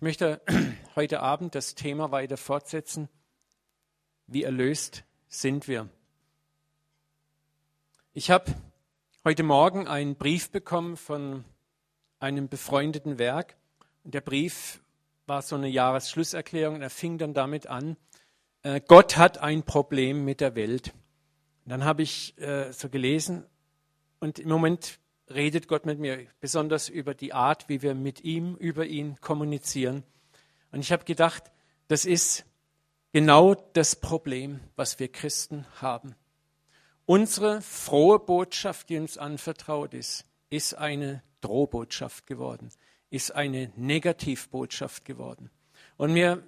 Ich möchte heute Abend das Thema weiter fortsetzen. Wie erlöst sind wir? Ich habe heute Morgen einen Brief bekommen von einem befreundeten Werk. Und der Brief war so eine Jahresschlusserklärung und er fing dann damit an, äh, Gott hat ein Problem mit der Welt. Und dann habe ich äh, so gelesen und im Moment redet Gott mit mir, besonders über die Art, wie wir mit ihm, über ihn kommunizieren. Und ich habe gedacht, das ist genau das Problem, was wir Christen haben. Unsere frohe Botschaft, die uns anvertraut ist, ist eine Drohbotschaft geworden, ist eine Negativbotschaft geworden. Und mir,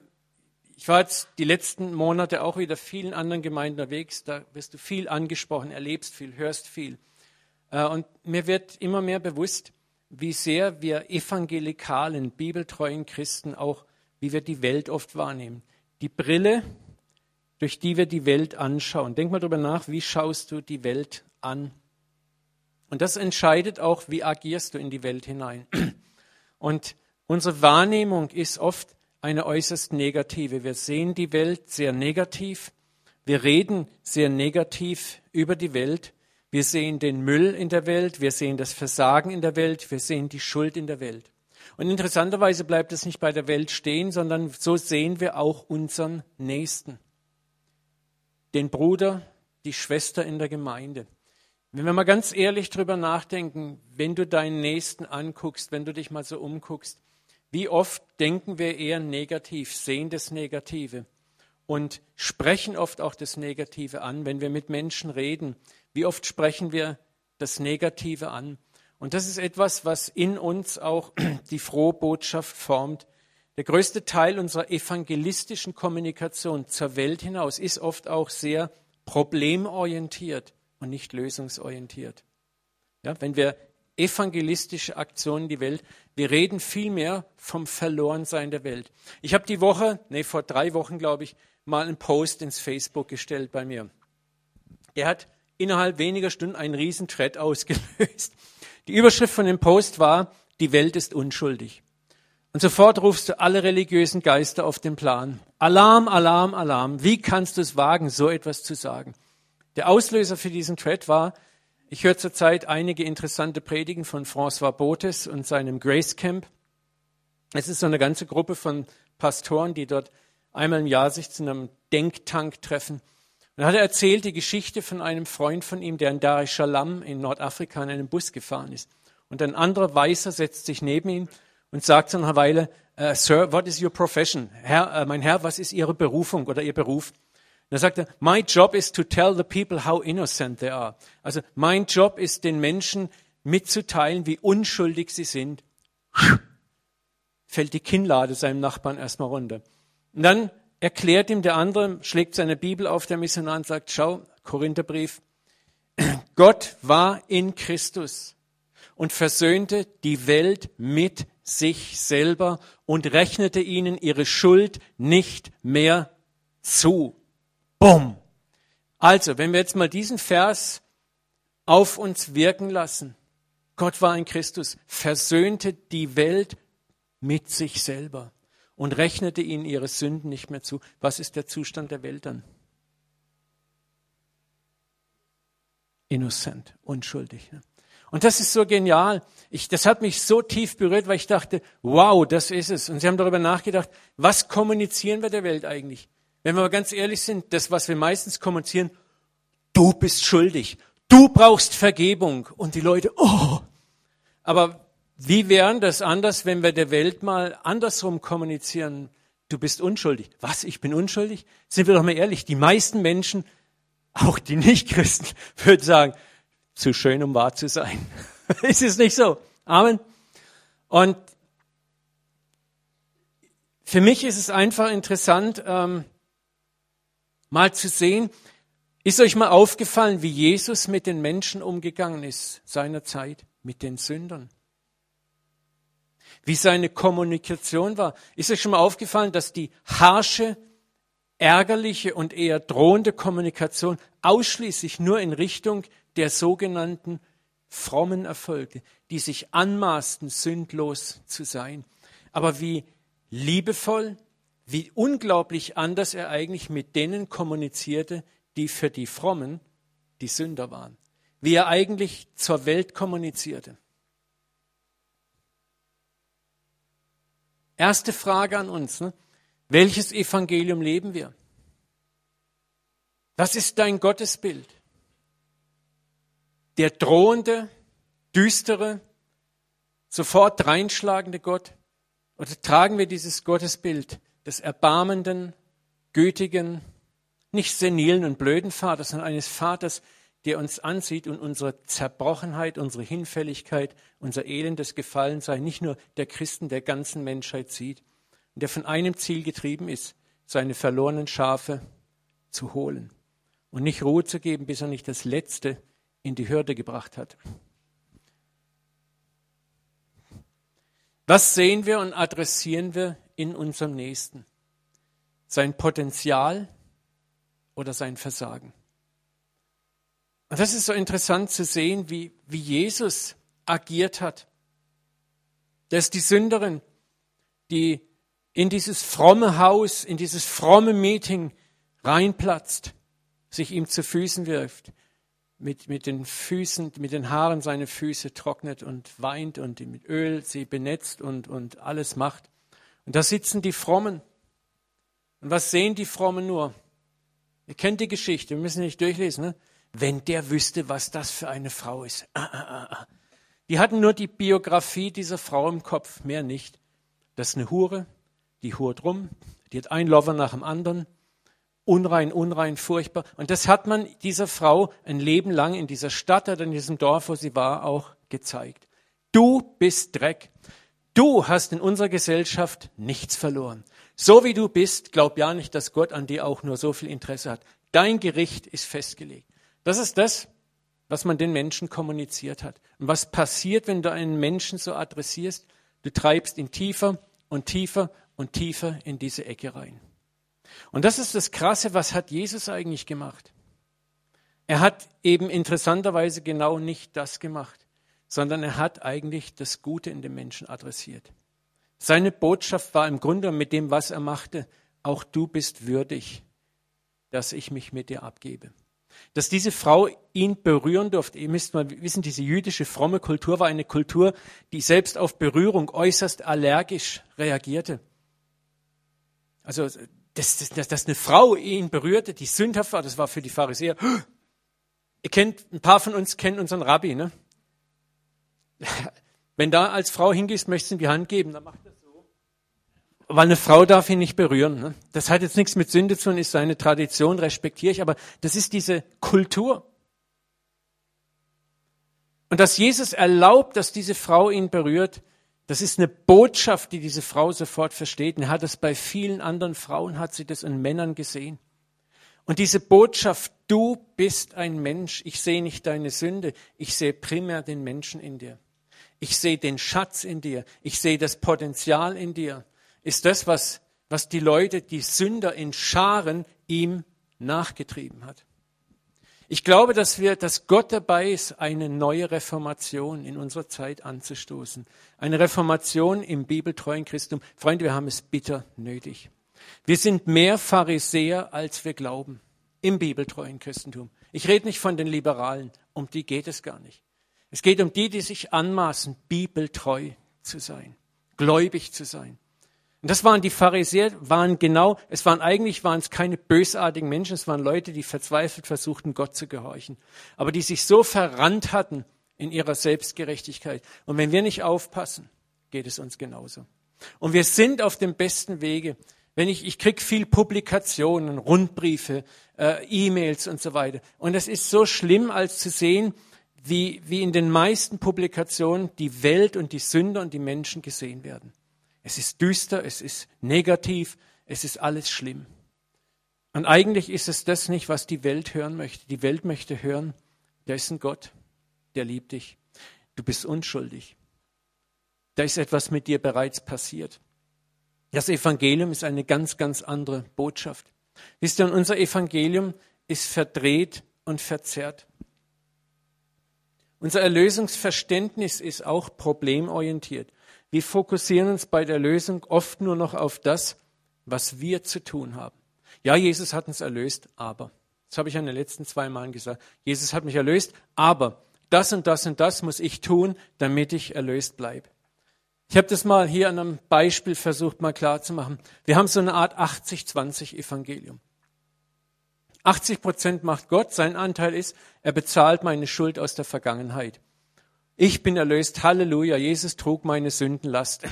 ich war jetzt die letzten Monate auch wieder vielen anderen Gemeinden unterwegs, da wirst du viel angesprochen, erlebst viel, hörst viel. Äh, und mir wird immer mehr bewusst, wie sehr wir evangelikalen, bibeltreuen Christen auch, wie wir die Welt oft wahrnehmen. Die Brille, durch die wir die Welt anschauen. Denk mal darüber nach, wie schaust du die Welt an? Und das entscheidet auch, wie agierst du in die Welt hinein. Und unsere Wahrnehmung ist oft eine äußerst negative. Wir sehen die Welt sehr negativ. Wir reden sehr negativ über die Welt. Wir sehen den Müll in der Welt, wir sehen das Versagen in der Welt, wir sehen die Schuld in der Welt. Und interessanterweise bleibt es nicht bei der Welt stehen, sondern so sehen wir auch unseren Nächsten. Den Bruder, die Schwester in der Gemeinde. Wenn wir mal ganz ehrlich drüber nachdenken, wenn du deinen Nächsten anguckst, wenn du dich mal so umguckst, wie oft denken wir eher negativ, sehen das Negative und sprechen oft auch das Negative an, wenn wir mit Menschen reden, wie oft sprechen wir das Negative an? Und das ist etwas, was in uns auch die frohe Botschaft formt. Der größte Teil unserer evangelistischen Kommunikation zur Welt hinaus ist oft auch sehr problemorientiert und nicht lösungsorientiert. Ja, wenn wir evangelistische Aktionen in die Welt, wir reden viel mehr vom Verlorensein der Welt. Ich habe die Woche, nee, vor drei Wochen glaube ich, mal einen Post ins Facebook gestellt bei mir. Der hat innerhalb weniger Stunden einen riesen Thread ausgelöst. Die Überschrift von dem Post war, die Welt ist unschuldig. Und sofort rufst du alle religiösen Geister auf den Plan. Alarm, Alarm, Alarm. Wie kannst du es wagen, so etwas zu sagen? Der Auslöser für diesen Thread war, ich höre zurzeit einige interessante Predigen von François Botes und seinem Grace Camp. Es ist so eine ganze Gruppe von Pastoren, die dort einmal im Jahr sich zu einem Denktank treffen dann hat er erzählt die Geschichte von einem Freund von ihm, der in Dar es Salaam in Nordafrika in einem Bus gefahren ist. Und ein anderer Weißer setzt sich neben ihn und sagt nach einer Weile, uh, Sir, what is your profession? Herr, uh, mein Herr, was ist Ihre Berufung oder Ihr Beruf? Da sagt er, my job is to tell the people how innocent they are. Also mein Job ist, den Menschen mitzuteilen, wie unschuldig sie sind. Fällt die Kinnlade seinem Nachbarn erstmal runter. Und dann erklärt ihm der andere, schlägt seine Bibel auf, der Missionar und sagt, schau, Korintherbrief, Gott war in Christus und versöhnte die Welt mit sich selber und rechnete ihnen ihre Schuld nicht mehr zu. Bumm. Also, wenn wir jetzt mal diesen Vers auf uns wirken lassen, Gott war in Christus, versöhnte die Welt mit sich selber und rechnete ihnen ihre Sünden nicht mehr zu. Was ist der Zustand der Welt dann? Innocent, unschuldig. Ne? Und das ist so genial. Ich, das hat mich so tief berührt, weil ich dachte, wow, das ist es. Und sie haben darüber nachgedacht, was kommunizieren wir der Welt eigentlich? Wenn wir mal ganz ehrlich sind, das, was wir meistens kommunizieren, du bist schuldig, du brauchst Vergebung. Und die Leute, oh. Aber wie wären das anders, wenn wir der Welt mal andersrum kommunizieren? Du bist unschuldig. Was? Ich bin unschuldig? Sind wir doch mal ehrlich. Die meisten Menschen, auch die Nichtchristen, würden sagen, zu schön, um wahr zu sein. ist es nicht so? Amen. Und für mich ist es einfach interessant, ähm, mal zu sehen, ist euch mal aufgefallen, wie Jesus mit den Menschen umgegangen ist seiner Zeit, mit den Sündern? Wie seine Kommunikation war. Ist euch schon mal aufgefallen, dass die harsche, ärgerliche und eher drohende Kommunikation ausschließlich nur in Richtung der sogenannten frommen Erfolge, die sich anmaßten, sündlos zu sein. Aber wie liebevoll, wie unglaublich anders er eigentlich mit denen kommunizierte, die für die Frommen die Sünder waren. Wie er eigentlich zur Welt kommunizierte. Erste Frage an uns. Ne? Welches Evangelium leben wir? Was ist dein Gottesbild? Der drohende, düstere, sofort reinschlagende Gott? Oder tragen wir dieses Gottesbild des erbarmenden, gütigen, nicht senilen und blöden Vaters, sondern eines Vaters, der uns ansieht und unsere Zerbrochenheit, unsere Hinfälligkeit, unser elendes Gefallensein nicht nur der Christen der ganzen Menschheit sieht und der von einem Ziel getrieben ist, seine verlorenen Schafe zu holen und nicht Ruhe zu geben, bis er nicht das Letzte in die Hürde gebracht hat. Was sehen wir und adressieren wir in unserem Nächsten? Sein Potenzial oder sein Versagen? Und das ist so interessant zu sehen, wie, wie Jesus agiert hat. Das ist die Sünderin, die in dieses fromme Haus, in dieses fromme Meeting reinplatzt, sich ihm zu Füßen wirft, mit, mit den Füßen, mit den Haaren seine Füße trocknet und weint und mit Öl sie benetzt und, und alles macht. Und da sitzen die Frommen. Und was sehen die Frommen nur? Ihr kennt die Geschichte, wir müssen nicht durchlesen. Ne? Wenn der wüsste, was das für eine Frau ist. Ah, ah, ah, ah. Die hatten nur die Biografie dieser Frau im Kopf, mehr nicht. Das ist eine Hure, die hurt rum, die hat ein Lover nach dem anderen unrein, unrein, furchtbar. Und das hat man dieser Frau ein Leben lang in dieser Stadt oder in diesem Dorf, wo sie war, auch gezeigt. Du bist Dreck. Du hast in unserer Gesellschaft nichts verloren. So wie du bist, glaub ja nicht, dass Gott an dir auch nur so viel Interesse hat. Dein Gericht ist festgelegt. Das ist das, was man den Menschen kommuniziert hat. Und was passiert, wenn du einen Menschen so adressierst? Du treibst ihn tiefer und tiefer und tiefer in diese Ecke rein. Und das ist das Krasse, was hat Jesus eigentlich gemacht? Er hat eben interessanterweise genau nicht das gemacht, sondern er hat eigentlich das Gute in dem Menschen adressiert. Seine Botschaft war im Grunde mit dem, was er machte, auch du bist würdig, dass ich mich mit dir abgebe. Dass diese Frau ihn berühren durfte. Ihr müsst mal wissen, diese jüdische fromme Kultur war eine Kultur, die selbst auf Berührung äußerst allergisch reagierte. Also dass, dass, dass eine Frau ihn berührte, die sündhaft war, das war für die Pharisäer. Ihr kennt, ein paar von uns kennen unseren Rabbi, ne? Wenn da als Frau hingehst, möchtest du ihm die Hand geben, dann macht er. Weil eine Frau darf ihn nicht berühren. Ne? Das hat jetzt nichts mit Sünde zu tun, ist seine Tradition, respektiere ich, aber das ist diese Kultur. Und dass Jesus erlaubt, dass diese Frau ihn berührt, das ist eine Botschaft, die diese Frau sofort versteht. Und hat es bei vielen anderen Frauen, hat sie das in Männern gesehen. Und diese Botschaft, du bist ein Mensch, ich sehe nicht deine Sünde, ich sehe primär den Menschen in dir. Ich sehe den Schatz in dir, ich sehe das Potenzial in dir, ist das, was, was die Leute, die Sünder in Scharen ihm nachgetrieben hat. Ich glaube, dass wir, dass Gott dabei ist, eine neue Reformation in unserer Zeit anzustoßen. Eine Reformation im bibeltreuen Christum. Freunde, wir haben es bitter nötig. Wir sind mehr Pharisäer, als wir glauben. Im bibeltreuen Christentum. Ich rede nicht von den Liberalen. Um die geht es gar nicht. Es geht um die, die sich anmaßen, bibeltreu zu sein, gläubig zu sein. Und das waren die Pharisäer, waren genau, es waren eigentlich waren es keine bösartigen Menschen, es waren Leute, die verzweifelt versuchten, Gott zu gehorchen, aber die sich so verrannt hatten in ihrer Selbstgerechtigkeit. Und wenn wir nicht aufpassen, geht es uns genauso. Und wir sind auf dem besten Wege. Wenn ich, ich krieg viel Publikationen, Rundbriefe, äh, E-Mails und so weiter. Und es ist so schlimm, als zu sehen, wie, wie in den meisten Publikationen die Welt und die Sünder und die Menschen gesehen werden. Es ist düster, es ist negativ, es ist alles schlimm. Und eigentlich ist es das nicht, was die Welt hören möchte. Die Welt möchte hören, da ist ein Gott, der liebt dich. Du bist unschuldig. Da ist etwas mit dir bereits passiert. Das Evangelium ist eine ganz, ganz andere Botschaft. Wisst ihr, unser Evangelium ist verdreht und verzerrt. Unser Erlösungsverständnis ist auch problemorientiert. Wir fokussieren uns bei der Lösung oft nur noch auf das, was wir zu tun haben. Ja, Jesus hat uns erlöst, aber, das habe ich an den letzten zwei Malen gesagt, Jesus hat mich erlöst, aber das und das und das muss ich tun, damit ich erlöst bleibe. Ich habe das mal hier an einem Beispiel versucht, mal klarzumachen. Wir haben so eine Art 80-20 Evangelium. 80 Prozent macht Gott, sein Anteil ist, er bezahlt meine Schuld aus der Vergangenheit. Ich bin erlöst, Halleluja, Jesus trug meine Sündenlast.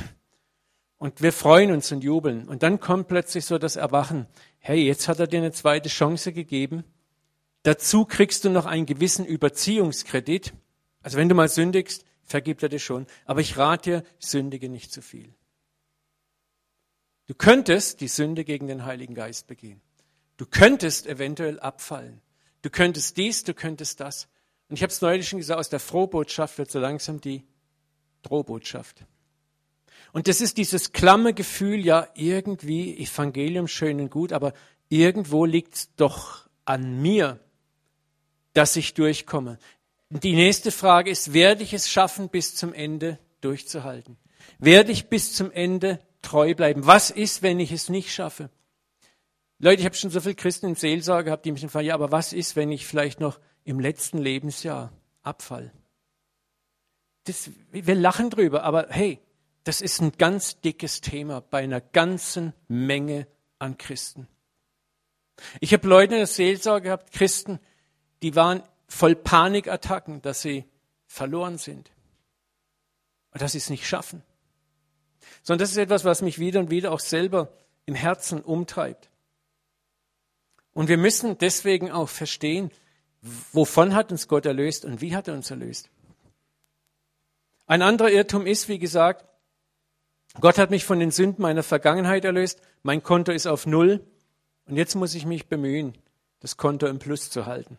Und wir freuen uns und jubeln. Und dann kommt plötzlich so das Erwachen. Hey, jetzt hat er dir eine zweite Chance gegeben. Dazu kriegst du noch einen gewissen Überziehungskredit. Also wenn du mal sündigst, vergibt er dir schon. Aber ich rate dir, sündige nicht zu viel. Du könntest die Sünde gegen den Heiligen Geist begehen. Du könntest eventuell abfallen. Du könntest dies, du könntest das. Und ich habe es neulich schon gesagt, aus der Frohbotschaft wird so langsam die Drohbotschaft. Und das ist dieses klamme Gefühl, ja, irgendwie Evangelium schön und gut, aber irgendwo liegt es doch an mir, dass ich durchkomme. Und die nächste Frage ist, werde ich es schaffen, bis zum Ende durchzuhalten? Werde ich bis zum Ende treu bleiben? Was ist, wenn ich es nicht schaffe? Leute, ich habe schon so viele Christen in Seelsorge gehabt, die mich fragen, ja, aber was ist, wenn ich vielleicht noch im letzten Lebensjahr abfall? Das, wir lachen drüber, aber hey, das ist ein ganz dickes Thema bei einer ganzen Menge an Christen. Ich habe Leute in der Seelsorge gehabt, Christen, die waren voll Panikattacken, dass sie verloren sind und dass sie es nicht schaffen. Sondern das ist etwas, was mich wieder und wieder auch selber im Herzen umtreibt. Und wir müssen deswegen auch verstehen, wovon hat uns Gott erlöst und wie hat er uns erlöst. Ein anderer Irrtum ist, wie gesagt, Gott hat mich von den Sünden meiner Vergangenheit erlöst, mein Konto ist auf Null und jetzt muss ich mich bemühen, das Konto im Plus zu halten.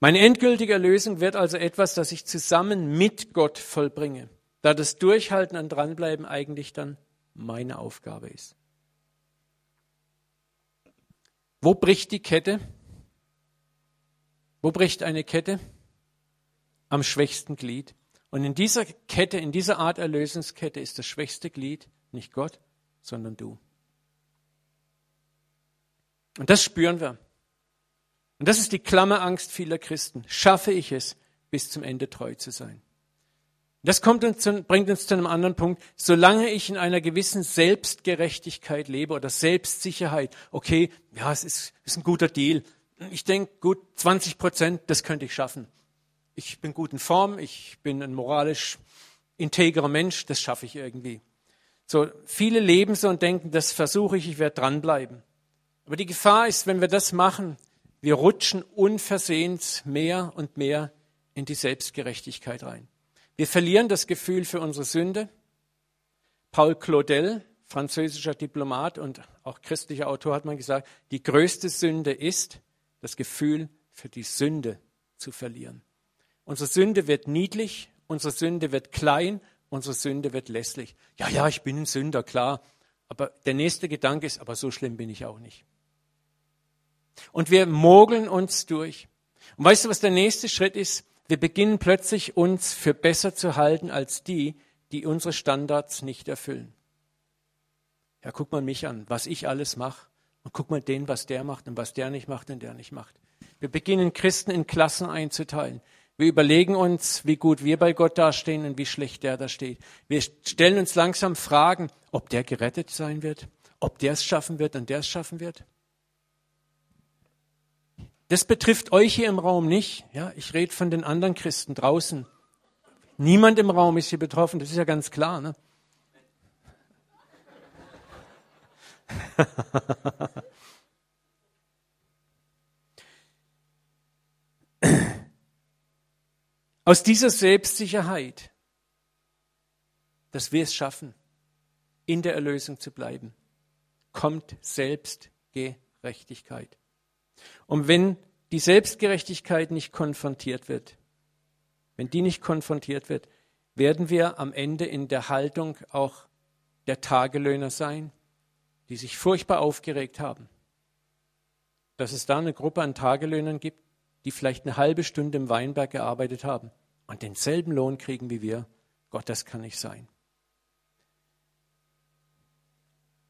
Meine endgültige Erlösung wird also etwas, das ich zusammen mit Gott vollbringe, da das Durchhalten und Dranbleiben eigentlich dann meine Aufgabe ist. Wo bricht die Kette? Wo bricht eine Kette? Am schwächsten Glied. Und in dieser Kette, in dieser Art Erlösungskette ist das schwächste Glied nicht Gott, sondern du. Und das spüren wir. Und das ist die Klammerangst vieler Christen. Schaffe ich es, bis zum Ende treu zu sein? Das kommt uns zu, bringt uns zu einem anderen Punkt. Solange ich in einer gewissen Selbstgerechtigkeit lebe oder Selbstsicherheit, okay, ja, es ist, ist ein guter Deal. Ich denke, gut, 20 Prozent, das könnte ich schaffen. Ich bin gut in Form, ich bin ein moralisch integrer Mensch, das schaffe ich irgendwie. So, viele leben so und denken, das versuche ich, ich werde dranbleiben. Aber die Gefahr ist, wenn wir das machen, wir rutschen unversehens mehr und mehr in die Selbstgerechtigkeit rein. Wir verlieren das Gefühl für unsere Sünde. Paul Claudel, französischer Diplomat und auch christlicher Autor, hat mal gesagt, die größte Sünde ist, das Gefühl für die Sünde zu verlieren. Unsere Sünde wird niedlich, unsere Sünde wird klein, unsere Sünde wird lässlich. Ja, ja, ich bin ein Sünder, klar. Aber der nächste Gedanke ist, aber so schlimm bin ich auch nicht. Und wir mogeln uns durch. Und weißt du, was der nächste Schritt ist? Wir beginnen plötzlich uns für besser zu halten als die, die unsere Standards nicht erfüllen. Ja, guck mal mich an, was ich alles mache. Und guck mal den, was der macht und was der nicht macht und der nicht macht. Wir beginnen Christen in Klassen einzuteilen. Wir überlegen uns, wie gut wir bei Gott dastehen und wie schlecht der da steht. Wir stellen uns langsam Fragen, ob der gerettet sein wird, ob der es schaffen wird und der es schaffen wird. Das betrifft euch hier im Raum nicht. Ja, ich rede von den anderen Christen draußen. Niemand im Raum ist hier betroffen, das ist ja ganz klar. Ne? Aus dieser Selbstsicherheit, dass wir es schaffen, in der Erlösung zu bleiben, kommt Selbstgerechtigkeit. Und wenn die Selbstgerechtigkeit nicht konfrontiert wird, wenn die nicht konfrontiert wird, werden wir am Ende in der Haltung auch der Tagelöhner sein, die sich furchtbar aufgeregt haben. Dass es da eine Gruppe an Tagelöhnern gibt, die vielleicht eine halbe Stunde im Weinberg gearbeitet haben und denselben Lohn kriegen wie wir, Gott, das kann nicht sein.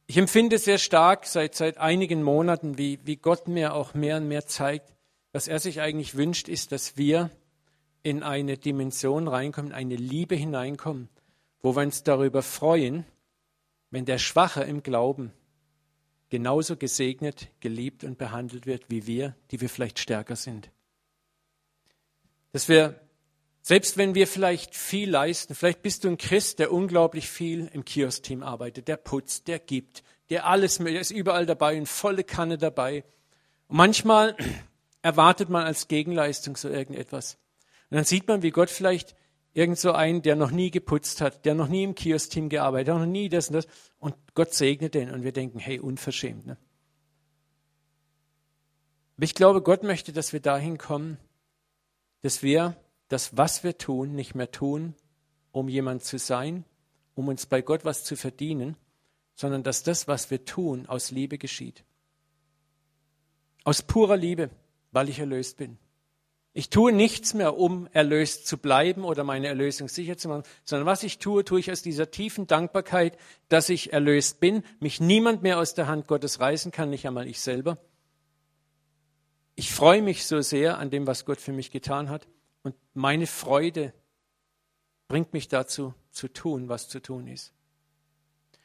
Ich empfinde sehr stark seit, seit einigen Monaten, wie, wie Gott mir auch mehr und mehr zeigt, was er sich eigentlich wünscht, ist, dass wir in eine Dimension reinkommen, eine Liebe hineinkommen, wo wir uns darüber freuen, wenn der Schwache im Glauben genauso gesegnet, geliebt und behandelt wird wie wir, die wir vielleicht stärker sind. Dass wir, selbst wenn wir vielleicht viel leisten, vielleicht bist du ein Christ, der unglaublich viel im Kiosk-Team arbeitet, der putzt, der gibt, der alles, der ist überall dabei, eine volle Kanne dabei. Und manchmal erwartet man als Gegenleistung so irgendetwas. Und dann sieht man, wie Gott vielleicht irgend so einen, der noch nie geputzt hat, der noch nie im Kiosk-Team gearbeitet hat, noch nie das und das. Und Gott segnet den und wir denken, hey, unverschämt. Ne? Aber ich glaube, Gott möchte, dass wir dahin kommen, dass wir das, was wir tun, nicht mehr tun, um jemand zu sein, um uns bei Gott was zu verdienen, sondern dass das, was wir tun, aus Liebe geschieht. Aus purer Liebe, weil ich erlöst bin. Ich tue nichts mehr, um erlöst zu bleiben oder meine Erlösung sicher zu machen, sondern was ich tue, tue ich aus dieser tiefen Dankbarkeit, dass ich erlöst bin, mich niemand mehr aus der Hand Gottes reißen kann, nicht einmal ich selber. Ich freue mich so sehr an dem, was Gott für mich getan hat und meine Freude bringt mich dazu, zu tun, was zu tun ist.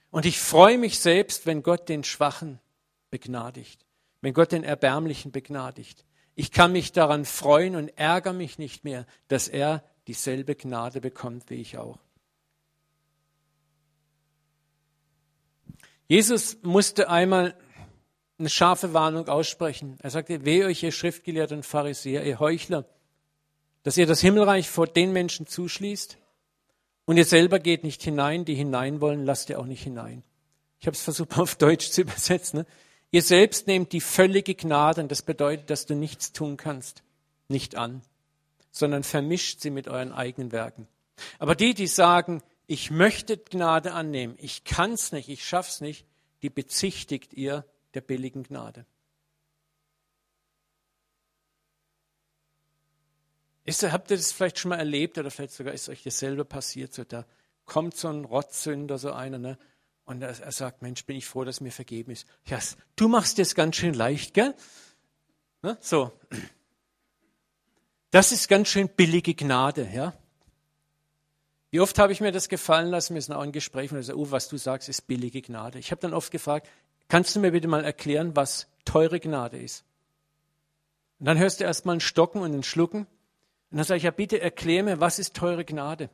Und ich freue mich selbst, wenn Gott den Schwachen begnadigt, wenn Gott den Erbärmlichen begnadigt ich kann mich daran freuen und ärgere mich nicht mehr, dass er dieselbe Gnade bekommt wie ich auch. Jesus musste einmal eine scharfe Warnung aussprechen. Er sagte, weh euch, ihr Schriftgelehrten und Pharisäer, ihr Heuchler, dass ihr das Himmelreich vor den Menschen zuschließt und ihr selber geht nicht hinein, die hinein wollen, lasst ihr auch nicht hinein. Ich habe es versucht auf Deutsch zu übersetzen. Ne? Ihr selbst nehmt die völlige Gnade, und das bedeutet, dass du nichts tun kannst, nicht an, sondern vermischt sie mit euren eigenen Werken. Aber die, die sagen, ich möchte Gnade annehmen, ich kann's nicht, ich schaff's nicht, die bezichtigt ihr der billigen Gnade. Ist, habt ihr das vielleicht schon mal erlebt oder vielleicht sogar ist euch dasselbe passiert? So, da kommt so ein Rotzsünder, so einer, ne? Und er, er sagt, Mensch, bin ich froh, dass mir vergeben ist. Ja, du machst es ganz schön leicht, gell? Ne? So. Das ist ganz schön billige Gnade, ja? Wie oft habe ich mir das gefallen lassen, wir sind auch in Gesprächen, und ich sage, oh, was du sagst, ist billige Gnade. Ich habe dann oft gefragt, kannst du mir bitte mal erklären, was teure Gnade ist? Und dann hörst du erst mal ein Stocken und ein Schlucken. Und dann sage ich, ja, bitte erklär mir, was ist teure Gnade?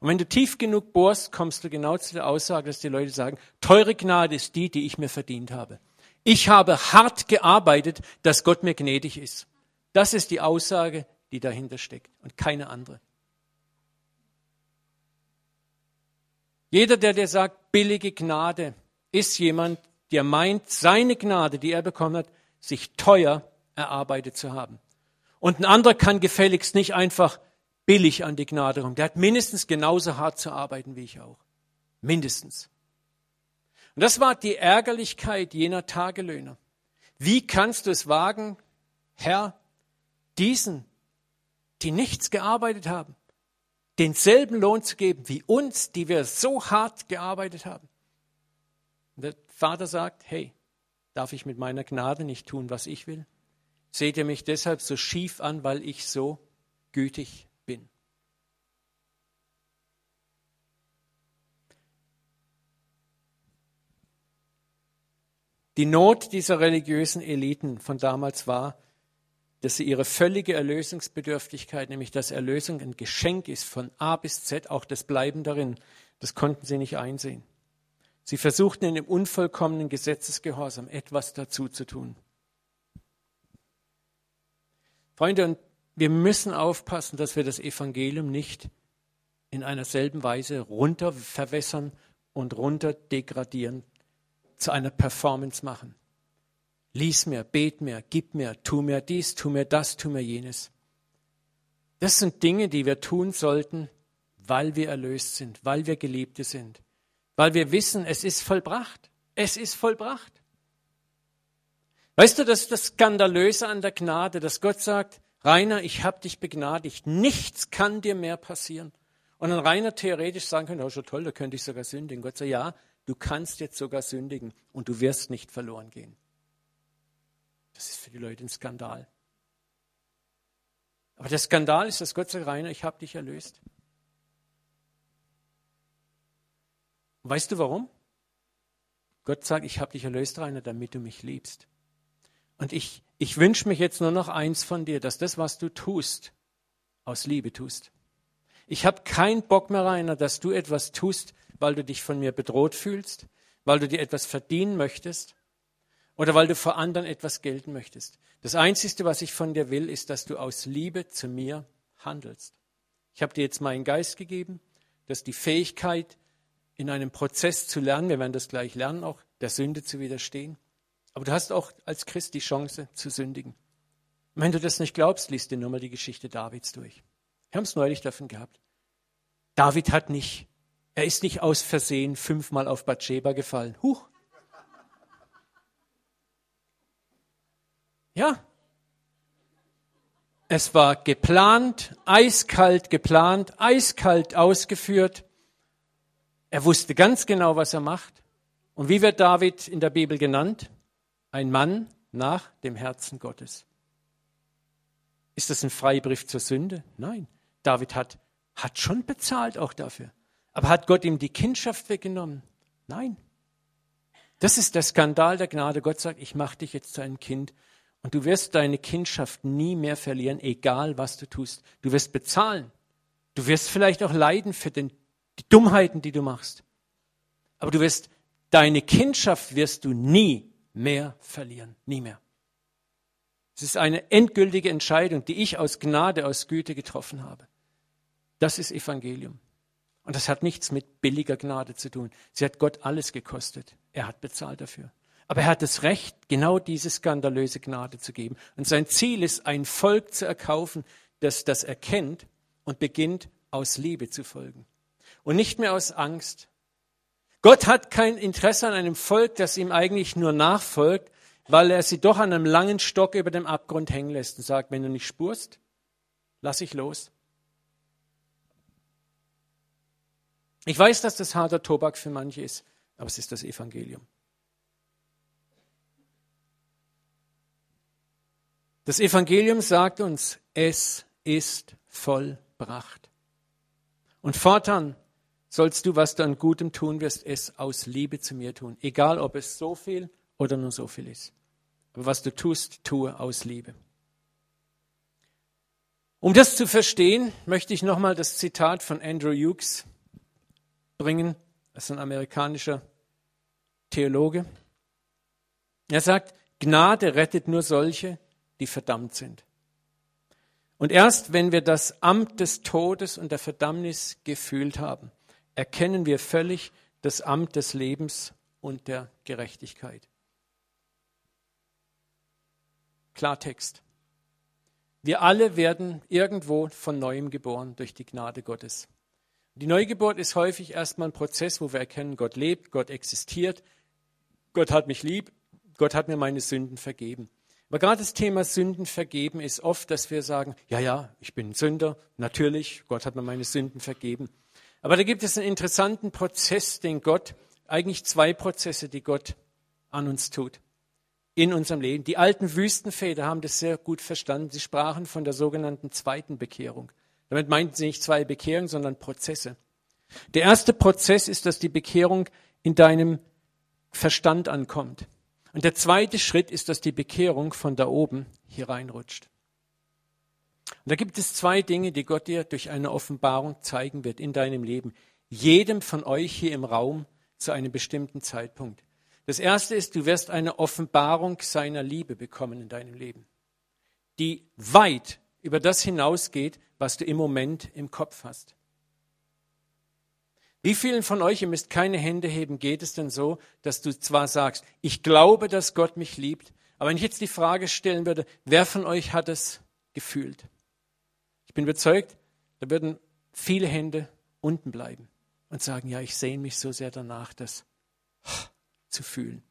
Und wenn du tief genug bohrst, kommst du genau zu der Aussage, dass die Leute sagen, teure Gnade ist die, die ich mir verdient habe. Ich habe hart gearbeitet, dass Gott mir gnädig ist. Das ist die Aussage, die dahinter steckt und keine andere. Jeder, der dir sagt, billige Gnade, ist jemand, der meint, seine Gnade, die er bekommen hat, sich teuer erarbeitet zu haben. Und ein anderer kann gefälligst nicht einfach billig an die Gnade kommt. Der hat mindestens genauso hart zu arbeiten wie ich auch. Mindestens. Und das war die Ärgerlichkeit jener Tagelöhner. Wie kannst du es wagen, Herr, diesen, die nichts gearbeitet haben, denselben Lohn zu geben wie uns, die wir so hart gearbeitet haben? Und der Vater sagt, hey, darf ich mit meiner Gnade nicht tun, was ich will? Seht ihr mich deshalb so schief an, weil ich so gütig Die Not dieser religiösen Eliten von damals war, dass sie ihre völlige Erlösungsbedürftigkeit, nämlich dass Erlösung ein Geschenk ist von A bis Z, auch das Bleiben darin, das konnten sie nicht einsehen. Sie versuchten in dem unvollkommenen Gesetzesgehorsam etwas dazu zu tun. Freunde, und wir müssen aufpassen, dass wir das Evangelium nicht in einer selben Weise runterverwässern und runterdegradieren zu einer Performance machen. Lies mir, bet mir, gib mir, tu mir dies, tu mir das, tu mir jenes. Das sind Dinge, die wir tun sollten, weil wir erlöst sind, weil wir Geliebte sind, weil wir wissen, es ist vollbracht. Es ist vollbracht. Weißt du, das ist das Skandalöse an der Gnade, dass Gott sagt, Rainer, ich habe dich begnadigt, nichts kann dir mehr passieren. Und dann Rainer theoretisch sagen können, oh, schon toll, da könnte ich sogar sündigen. Gott sagt, ja, du kannst jetzt sogar sündigen und du wirst nicht verloren gehen. Das ist für die Leute ein Skandal. Aber der Skandal ist, dass Gott sagt, Rainer, ich habe dich erlöst. weißt du warum? Gott sagt, ich habe dich erlöst, Rainer, damit du mich liebst. Und ich, ich wünsche mich jetzt nur noch eins von dir, dass das, was du tust, aus Liebe tust. Ich habe keinen Bock mehr, Rainer, dass du etwas tust, weil du dich von mir bedroht fühlst, weil du dir etwas verdienen möchtest oder weil du vor anderen etwas gelten möchtest. Das Einzige, was ich von dir will, ist, dass du aus Liebe zu mir handelst. Ich habe dir jetzt meinen Geist gegeben, dass die Fähigkeit, in einem Prozess zu lernen, wir werden das gleich lernen, auch der Sünde zu widerstehen. Aber du hast auch als Christ die Chance zu sündigen. Und wenn du das nicht glaubst, liest dir nur mal die Geschichte Davids durch. Wir haben es neulich davon gehabt. David hat nicht, er ist nicht aus Versehen fünfmal auf Bathsheba gefallen. Huch. Ja. Es war geplant, eiskalt geplant, eiskalt ausgeführt. Er wusste ganz genau, was er macht. Und wie wird David in der Bibel genannt? Ein Mann nach dem Herzen Gottes. Ist das ein Freibrief zur Sünde? Nein. David hat, hat schon bezahlt auch dafür. Aber hat Gott ihm die Kindschaft weggenommen? Nein. Das ist der Skandal der Gnade. Gott sagt, ich mache dich jetzt zu einem Kind und du wirst deine Kindschaft nie mehr verlieren, egal was du tust. Du wirst bezahlen. Du wirst vielleicht auch leiden für den, die Dummheiten, die du machst. Aber du wirst, deine Kindschaft wirst du nie mehr verlieren. Nie mehr. Es ist eine endgültige Entscheidung, die ich aus Gnade, aus Güte getroffen habe. Das ist Evangelium. Und das hat nichts mit billiger Gnade zu tun. Sie hat Gott alles gekostet. Er hat bezahlt dafür. Aber er hat das Recht, genau diese skandalöse Gnade zu geben. Und sein Ziel ist, ein Volk zu erkaufen, das das erkennt und beginnt, aus Liebe zu folgen. Und nicht mehr aus Angst. Gott hat kein Interesse an einem Volk, das ihm eigentlich nur nachfolgt, weil er sie doch an einem langen Stock über dem Abgrund hängen lässt und sagt, wenn du nicht spurst, lass ich los. Ich weiß, dass das harter Tobak für manche ist, aber es ist das Evangelium. Das Evangelium sagt uns, es ist vollbracht. Und fortan sollst du, was du an Gutem tun wirst, es aus Liebe zu mir tun. Egal, ob es so viel oder nur so viel ist. Aber was du tust, tue aus Liebe. Um das zu verstehen, möchte ich nochmal das Zitat von Andrew Hughes bringen. Das ist ein amerikanischer Theologe. Er sagt, Gnade rettet nur solche, die verdammt sind. Und erst wenn wir das Amt des Todes und der Verdammnis gefühlt haben, erkennen wir völlig das Amt des Lebens und der Gerechtigkeit. Klartext. Wir alle werden irgendwo von neuem geboren durch die Gnade Gottes. Die Neugeburt ist häufig erstmal ein Prozess, wo wir erkennen, Gott lebt, Gott existiert, Gott hat mich lieb, Gott hat mir meine Sünden vergeben. Aber gerade das Thema Sünden vergeben ist oft, dass wir sagen, ja, ja, ich bin ein Sünder, natürlich, Gott hat mir meine Sünden vergeben. Aber da gibt es einen interessanten Prozess, den Gott, eigentlich zwei Prozesse, die Gott an uns tut in unserem Leben. Die alten Wüstenväter haben das sehr gut verstanden. Sie sprachen von der sogenannten zweiten Bekehrung. Damit meinten sie nicht zwei Bekehrungen, sondern Prozesse. Der erste Prozess ist, dass die Bekehrung in deinem Verstand ankommt. Und der zweite Schritt ist, dass die Bekehrung von da oben hier reinrutscht. Und da gibt es zwei Dinge, die Gott dir durch eine Offenbarung zeigen wird in deinem Leben. Jedem von euch hier im Raum zu einem bestimmten Zeitpunkt. Das erste ist, du wirst eine Offenbarung seiner Liebe bekommen in deinem Leben, die weit über das hinausgeht, was du im Moment im Kopf hast. Wie vielen von euch, ihr müsst keine Hände heben, geht es denn so, dass du zwar sagst, ich glaube, dass Gott mich liebt, aber wenn ich jetzt die Frage stellen würde, wer von euch hat es gefühlt? Ich bin überzeugt, da würden viele Hände unten bleiben und sagen, ja, ich sehne mich so sehr danach, das zu fühlen.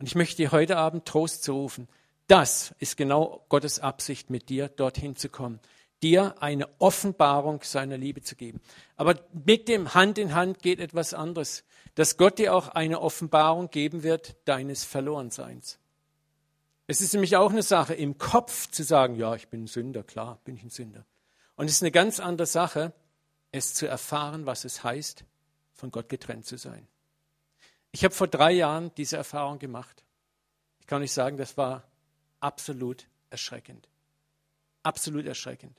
Und ich möchte dir heute Abend Trost zurufen. Das ist genau Gottes Absicht mit dir, dorthin zu kommen. dir eine Offenbarung seiner Liebe zu geben. Aber mit dem Hand in Hand geht etwas anderes, dass Gott dir auch eine Offenbarung geben wird deines Verlorenseins. Es ist nämlich auch eine Sache, im Kopf zu sagen, ja, ich bin ein Sünder, klar, bin ich ein Sünder. Und es ist eine ganz andere Sache, es zu erfahren, was es heißt, von Gott getrennt zu sein. Ich habe vor drei Jahren diese Erfahrung gemacht. Ich kann nicht sagen, das war absolut erschreckend. Absolut erschreckend.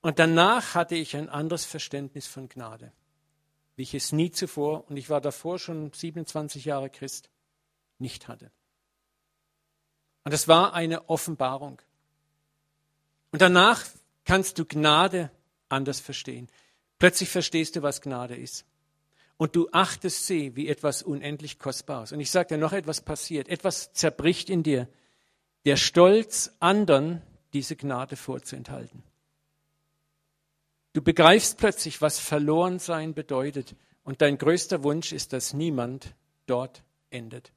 Und danach hatte ich ein anderes Verständnis von Gnade, wie ich es nie zuvor, und ich war davor schon 27 Jahre Christ, nicht hatte. Und das war eine Offenbarung. Und danach kannst du Gnade anders verstehen. Plötzlich verstehst du, was Gnade ist. Und du achtest sie wie etwas unendlich Kostbares. Und ich sage dir, noch etwas passiert. Etwas zerbricht in dir. Der Stolz, anderen diese Gnade vorzuenthalten. Du begreifst plötzlich, was verloren sein bedeutet. Und dein größter Wunsch ist, dass niemand dort endet.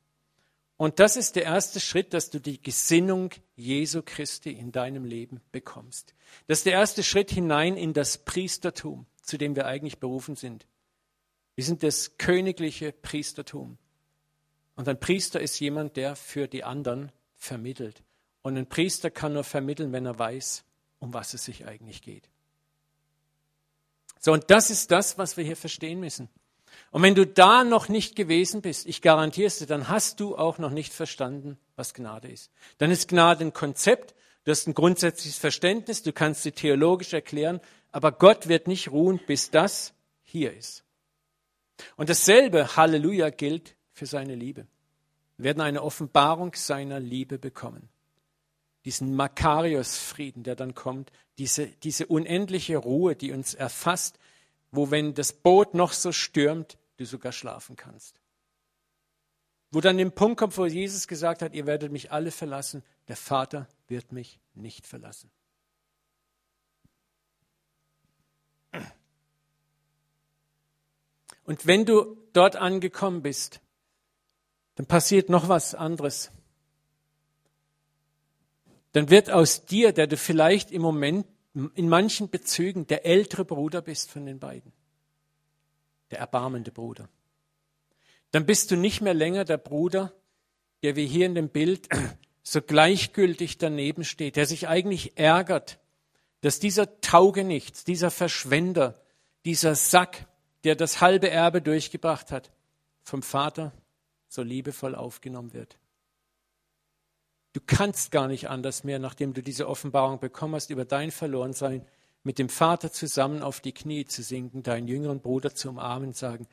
Und das ist der erste Schritt, dass du die Gesinnung Jesu Christi in deinem Leben bekommst. Das ist der erste Schritt hinein in das Priestertum, zu dem wir eigentlich berufen sind. Wir sind das königliche Priestertum. Und ein Priester ist jemand, der für die anderen vermittelt. Und ein Priester kann nur vermitteln, wenn er weiß, um was es sich eigentlich geht. So, und das ist das, was wir hier verstehen müssen. Und wenn du da noch nicht gewesen bist, ich garantiere es dir, dann hast du auch noch nicht verstanden, was Gnade ist. Dann ist Gnade ein Konzept, du hast ein grundsätzliches Verständnis, du kannst sie theologisch erklären, aber Gott wird nicht ruhen, bis das hier ist. Und dasselbe Halleluja gilt für seine Liebe. Wir werden eine Offenbarung seiner Liebe bekommen. Diesen Makarios-Frieden, der dann kommt, diese, diese unendliche Ruhe, die uns erfasst, wo wenn das Boot noch so stürmt, du sogar schlafen kannst. Wo dann den Punkt kommt, wo Jesus gesagt hat, ihr werdet mich alle verlassen, der Vater wird mich nicht verlassen. Und wenn du dort angekommen bist, dann passiert noch was anderes. Dann wird aus dir, der du vielleicht im Moment in manchen Bezügen der ältere Bruder bist von den beiden. Der erbarmende Bruder. Dann bist du nicht mehr länger der Bruder, der wie hier in dem Bild so gleichgültig daneben steht, der sich eigentlich ärgert, dass dieser Taugenichts, dieser Verschwender, dieser Sack, der das halbe Erbe durchgebracht hat, vom Vater so liebevoll aufgenommen wird. Du kannst gar nicht anders mehr, nachdem du diese Offenbarung bekommen hast über dein Verlorensein, mit dem Vater zusammen auf die Knie zu sinken, deinen jüngeren Bruder zu umarmen und sagen,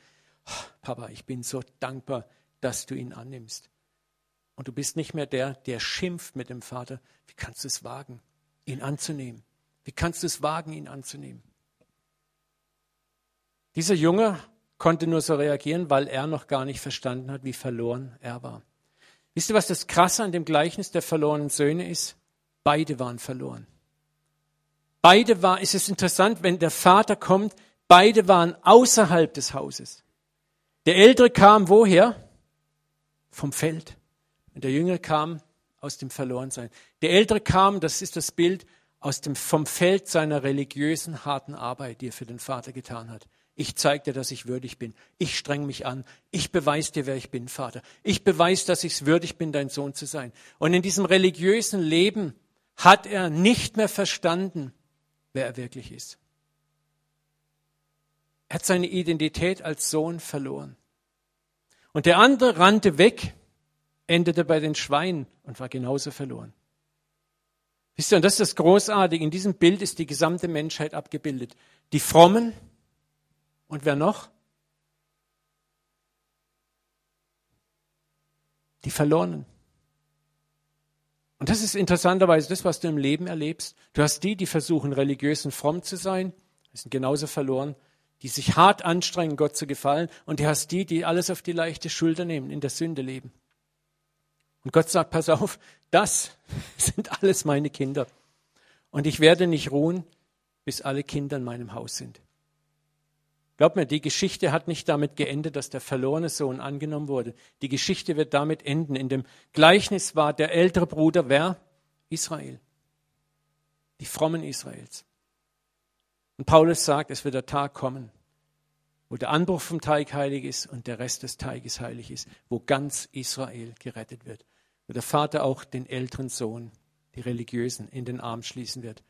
Papa, ich bin so dankbar, dass du ihn annimmst. Und du bist nicht mehr der, der schimpft mit dem Vater. Wie kannst du es wagen, ihn anzunehmen? Wie kannst du es wagen, ihn anzunehmen? Dieser Junge konnte nur so reagieren, weil er noch gar nicht verstanden hat, wie verloren er war. Wisst ihr, was das Krasse an dem Gleichnis der verlorenen Söhne ist? Beide waren verloren. Beide waren, es ist interessant, wenn der Vater kommt, beide waren außerhalb des Hauses. Der Ältere kam woher? Vom Feld. Und der Jüngere kam aus dem Verlorensein. Der Ältere kam, das ist das Bild, aus dem, vom Feld seiner religiösen, harten Arbeit, die er für den Vater getan hat. Ich zeige dir, dass ich würdig bin. Ich streng mich an. Ich beweise dir, wer ich bin, Vater. Ich beweise, dass ich es würdig bin, dein Sohn zu sein. Und in diesem religiösen Leben hat er nicht mehr verstanden, wer er wirklich ist. Er hat seine Identität als Sohn verloren. Und der andere rannte weg, endete bei den Schweinen und war genauso verloren. Wisst ihr, und das ist das Großartige. In diesem Bild ist die gesamte Menschheit abgebildet. Die Frommen, und wer noch? Die Verlorenen. Und das ist interessanterweise das, was du im Leben erlebst. Du hast die, die versuchen, religiös und fromm zu sein, die sind genauso verloren, die sich hart anstrengen, Gott zu gefallen. Und du hast die, die alles auf die leichte Schulter nehmen, in der Sünde leben. Und Gott sagt, pass auf, das sind alles meine Kinder. Und ich werde nicht ruhen, bis alle Kinder in meinem Haus sind. Glaub mir, die Geschichte hat nicht damit geendet, dass der verlorene Sohn angenommen wurde. Die Geschichte wird damit enden. In dem Gleichnis war der ältere Bruder wer? Israel. Die frommen Israels. Und Paulus sagt, es wird der Tag kommen, wo der Anbruch vom Teig heilig ist und der Rest des Teiges heilig ist, wo ganz Israel gerettet wird. Wo der Vater auch den älteren Sohn, die Religiösen, in den Arm schließen wird.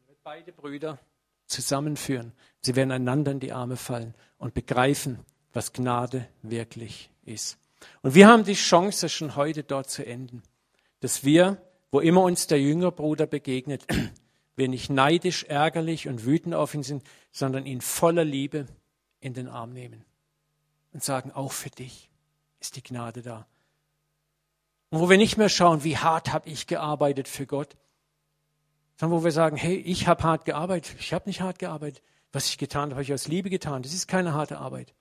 Und wird beide Brüder zusammenführen. Sie werden einander in die Arme fallen und begreifen, was Gnade wirklich ist. Und wir haben die Chance, schon heute dort zu enden, dass wir, wo immer uns der jüngere Bruder begegnet, wir nicht neidisch, ärgerlich und wütend auf ihn sind, sondern ihn voller Liebe in den Arm nehmen und sagen, auch für dich ist die Gnade da. Und wo wir nicht mehr schauen, wie hart habe ich gearbeitet für Gott, sondern wo wir sagen, hey, ich habe hart gearbeitet, ich habe nicht hart gearbeitet. Was ich getan habe, habe ich aus Liebe getan. Das ist keine harte Arbeit.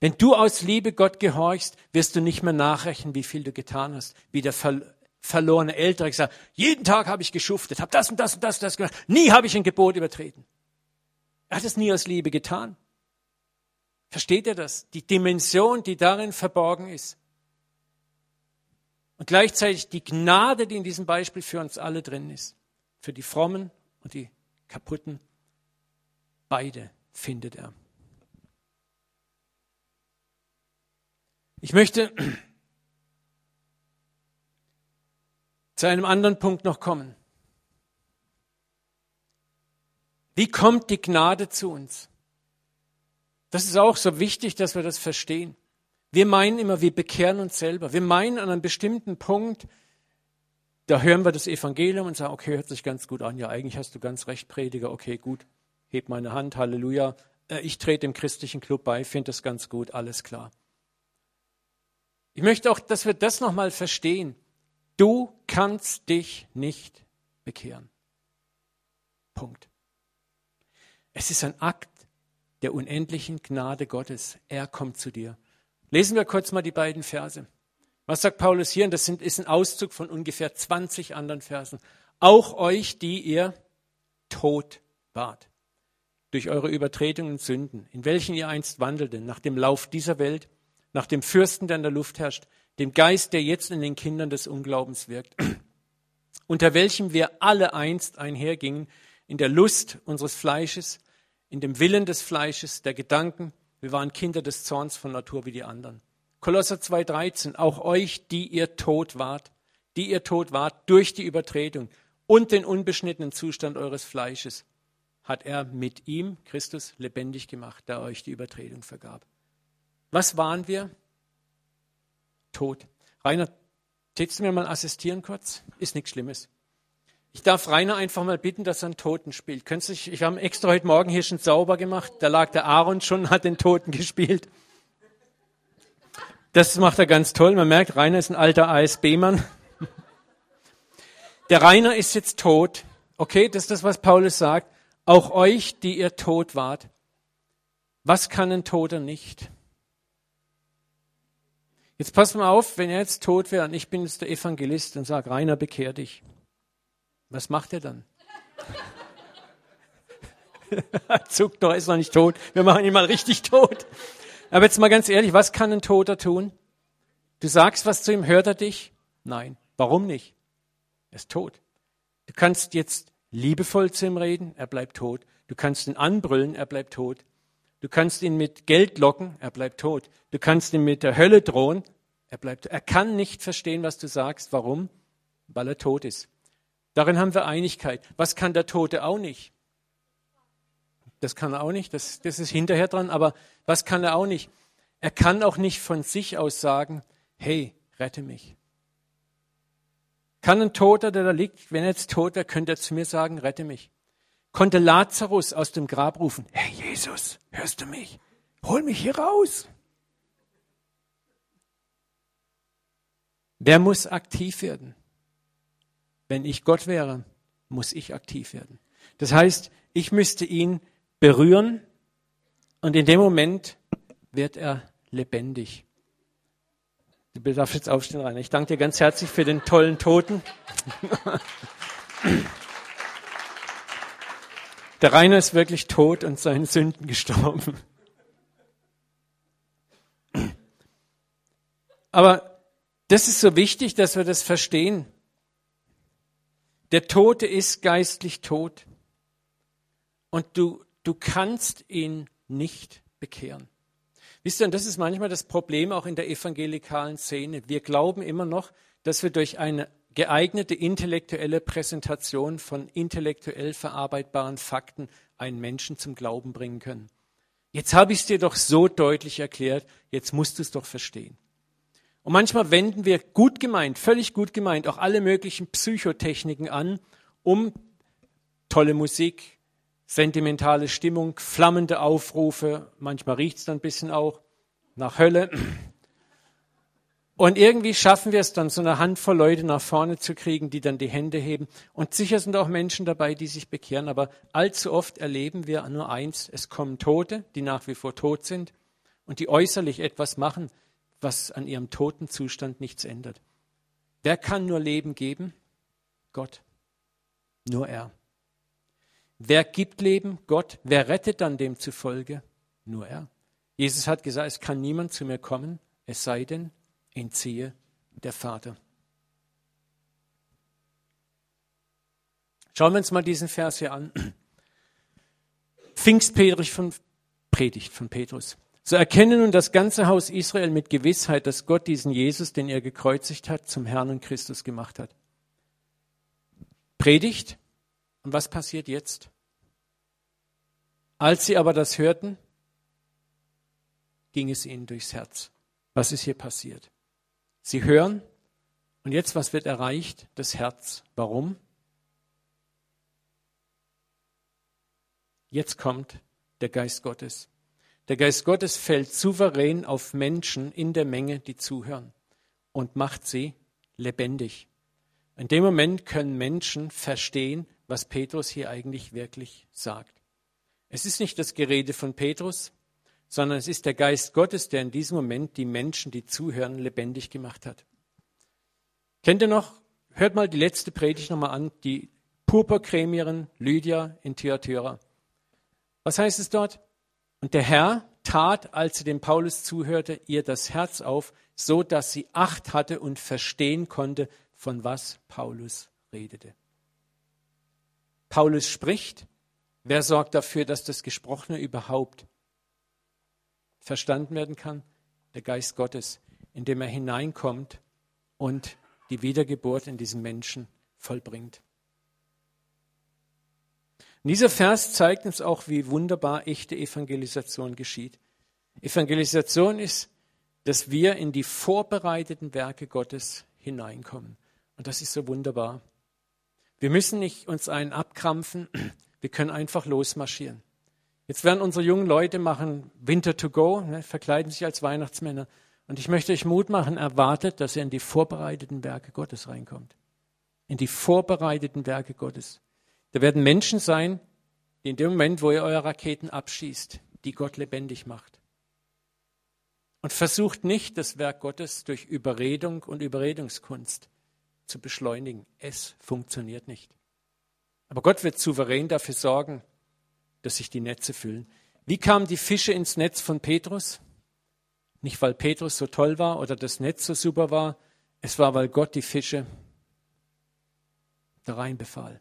Wenn du aus Liebe Gott gehorchst, wirst du nicht mehr nachrechnen, wie viel du getan hast. Wie der ver verlorene Ältere gesagt, jeden Tag habe ich geschuftet, habe das und das und das und das gemacht. Nie habe ich ein Gebot übertreten. Er hat es nie aus Liebe getan. Versteht ihr das? Die Dimension, die darin verborgen ist. Und gleichzeitig die Gnade, die in diesem Beispiel für uns alle drin ist. Für die Frommen und die Kaputten. Beide findet er. Ich möchte zu einem anderen Punkt noch kommen. Wie kommt die Gnade zu uns? Das ist auch so wichtig, dass wir das verstehen. Wir meinen immer, wir bekehren uns selber. Wir meinen an einem bestimmten Punkt, da hören wir das Evangelium und sagen, okay, hört sich ganz gut an. Ja, eigentlich hast du ganz recht, Prediger. Okay, gut. Heb meine Hand, Halleluja. Äh, ich trete dem christlichen Club bei, finde das ganz gut, alles klar. Ich möchte auch, dass wir das nochmal verstehen. Du kannst dich nicht bekehren. Punkt. Es ist ein Akt der unendlichen Gnade Gottes. Er kommt zu dir. Lesen wir kurz mal die beiden Verse. Was sagt Paulus hier? Und das sind, ist ein Auszug von ungefähr 20 anderen Versen. Auch euch, die ihr tot wart, durch eure Übertretungen und Sünden, in welchen ihr einst wandelte, nach dem Lauf dieser Welt, nach dem Fürsten, der in der Luft herrscht, dem Geist, der jetzt in den Kindern des Unglaubens wirkt, unter welchem wir alle einst einhergingen, in der Lust unseres Fleisches, in dem Willen des Fleisches, der Gedanken. Wir waren Kinder des Zorns von Natur wie die anderen. Kolosser 2,13, auch euch, die ihr tot wart, die ihr tot wart durch die Übertretung und den unbeschnittenen Zustand eures Fleisches, hat er mit ihm, Christus, lebendig gemacht, der euch die Übertretung vergab. Was waren wir? Tot. Rainer, tätst du mir mal assistieren kurz? Ist nichts Schlimmes. Ich darf Rainer einfach mal bitten, dass er einen Toten spielt. Könntest du, ich habe extra heute Morgen hier schon sauber gemacht. Da lag der Aaron schon und hat den Toten gespielt. Das macht er ganz toll. Man merkt, Rainer ist ein alter ASB-Mann. Der Rainer ist jetzt tot. Okay, das ist das, was Paulus sagt. Auch euch, die ihr tot wart. Was kann ein Toter nicht? Jetzt passt mal auf, wenn er jetzt tot wäre und ich bin jetzt der Evangelist und sage, Rainer, bekehr dich. Was macht er dann? Zuckt doch, ist noch nicht tot. Wir machen ihn mal richtig tot. Aber jetzt mal ganz ehrlich, was kann ein Toter tun? Du sagst was zu ihm, hört er dich? Nein. Warum nicht? Er ist tot. Du kannst jetzt liebevoll zu ihm reden, er bleibt tot. Du kannst ihn anbrüllen, er bleibt tot. Du kannst ihn mit Geld locken, er bleibt tot. Du kannst ihn mit der Hölle drohen, er bleibt. Er kann nicht verstehen, was du sagst. Warum? Weil er tot ist. Darin haben wir Einigkeit. Was kann der Tote auch nicht? Das kann er auch nicht, das, das ist hinterher dran, aber was kann er auch nicht? Er kann auch nicht von sich aus sagen, hey, rette mich. Kann ein Toter, der da liegt, wenn er jetzt tot wäre, könnte er zu mir sagen, rette mich. Konnte Lazarus aus dem Grab rufen, hey Jesus, hörst du mich? Hol mich hier raus. Wer muss aktiv werden? Wenn ich Gott wäre, muss ich aktiv werden. Das heißt, ich müsste ihn berühren und in dem Moment wird er lebendig. Du darfst jetzt aufstehen, Rainer. Ich danke dir ganz herzlich für den tollen Toten. Der Rainer ist wirklich tot und seinen Sünden gestorben. Aber das ist so wichtig, dass wir das verstehen. Der Tote ist geistlich tot. und du, du kannst ihn nicht bekehren. Wisst ihr, und das ist manchmal das Problem auch in der evangelikalen Szene. Wir glauben immer noch, dass wir durch eine geeignete intellektuelle Präsentation von intellektuell verarbeitbaren Fakten einen Menschen zum Glauben bringen können. Jetzt habe ich es dir doch so deutlich erklärt, jetzt musst du es doch verstehen. Und manchmal wenden wir gut gemeint, völlig gut gemeint, auch alle möglichen Psychotechniken an, um tolle Musik, sentimentale Stimmung, flammende Aufrufe, manchmal riecht es dann ein bisschen auch nach Hölle. Und irgendwie schaffen wir es dann, so eine Handvoll Leute nach vorne zu kriegen, die dann die Hände heben. Und sicher sind auch Menschen dabei, die sich bekehren. Aber allzu oft erleben wir nur eins. Es kommen Tote, die nach wie vor tot sind und die äußerlich etwas machen, was an ihrem toten Zustand nichts ändert. Wer kann nur Leben geben? Gott. Nur er. Wer gibt Leben? Gott. Wer rettet dann demzufolge? Nur er. Jesus hat gesagt, es kann niemand zu mir kommen, es sei denn, entziehe der Vater. Schauen wir uns mal diesen Vers hier an. Pfingstpetrich von Predigt von Petrus. So erkenne nun das ganze Haus Israel mit Gewissheit, dass Gott diesen Jesus, den er gekreuzigt hat, zum Herrn und Christus gemacht hat. Predigt. Und was passiert jetzt? Als sie aber das hörten, ging es ihnen durchs Herz. Was ist hier passiert? Sie hören und jetzt, was wird erreicht? Das Herz. Warum? Jetzt kommt der Geist Gottes. Der Geist Gottes fällt souverän auf Menschen in der Menge, die zuhören und macht sie lebendig. In dem Moment können Menschen verstehen, was Petrus hier eigentlich wirklich sagt. Es ist nicht das Gerede von Petrus, sondern es ist der Geist Gottes, der in diesem Moment die Menschen, die zuhören, lebendig gemacht hat. Kennt ihr noch? Hört mal die letzte Predigt nochmal an, die Purpurcremierin Lydia in Thyatira. Was heißt es dort? Und der Herr tat, als sie dem Paulus zuhörte, ihr das Herz auf, so dass sie Acht hatte und verstehen konnte, von was Paulus redete. Paulus spricht. Wer sorgt dafür, dass das Gesprochene überhaupt verstanden werden kann? Der Geist Gottes, indem er hineinkommt und die Wiedergeburt in diesem Menschen vollbringt. Und dieser Vers zeigt uns auch, wie wunderbar echte Evangelisation geschieht. Evangelisation ist, dass wir in die vorbereiteten Werke Gottes hineinkommen. Und das ist so wunderbar. Wir müssen nicht uns einen abkrampfen, wir können einfach losmarschieren. Jetzt werden unsere jungen Leute machen Winter to go, ne, verkleiden sich als Weihnachtsmänner. Und ich möchte euch Mut machen, erwartet, dass ihr in die vorbereiteten Werke Gottes reinkommt. In die vorbereiteten Werke Gottes. Da werden Menschen sein, die in dem Moment, wo ihr eure Raketen abschießt, die Gott lebendig macht. Und versucht nicht, das Werk Gottes durch Überredung und Überredungskunst zu beschleunigen. Es funktioniert nicht. Aber Gott wird souverän dafür sorgen, dass sich die Netze füllen. Wie kamen die Fische ins Netz von Petrus? Nicht, weil Petrus so toll war oder das Netz so super war, es war, weil Gott die Fische da rein befahl.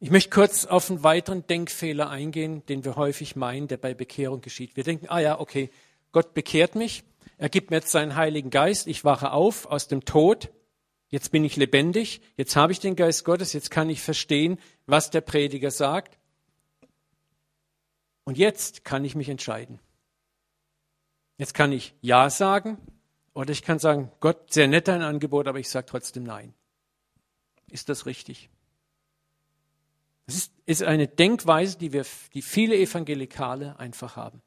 Ich möchte kurz auf einen weiteren Denkfehler eingehen, den wir häufig meinen, der bei Bekehrung geschieht. Wir denken, ah ja, okay, Gott bekehrt mich, er gibt mir jetzt seinen Heiligen Geist, ich wache auf aus dem Tod Jetzt bin ich lebendig, jetzt habe ich den Geist Gottes, jetzt kann ich verstehen, was der Prediger sagt. Und jetzt kann ich mich entscheiden. Jetzt kann ich Ja sagen oder ich kann sagen, Gott, sehr nett dein Angebot, aber ich sage trotzdem Nein. Ist das richtig? Das ist, ist eine Denkweise, die, wir, die viele Evangelikale einfach haben.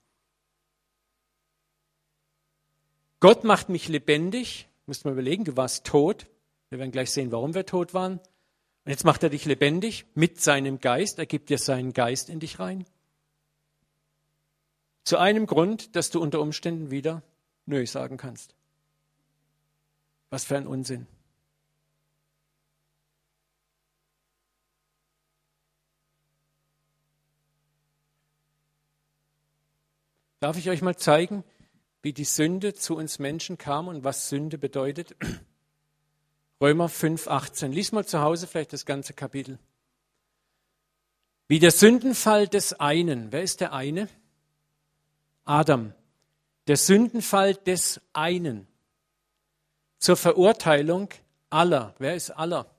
Gott macht mich lebendig, müsst man überlegen, du warst tot, wir werden gleich sehen, warum wir tot waren. Und jetzt macht er dich lebendig mit seinem Geist. Er gibt dir seinen Geist in dich rein. Zu einem Grund, dass du unter Umständen wieder Nö sagen kannst. Was für ein Unsinn. Darf ich euch mal zeigen, wie die Sünde zu uns Menschen kam und was Sünde bedeutet? Römer 5, 18. Lies mal zu Hause vielleicht das ganze Kapitel. Wie der Sündenfall des einen. Wer ist der eine? Adam. Der Sündenfall des einen. Zur Verurteilung aller. Wer ist aller?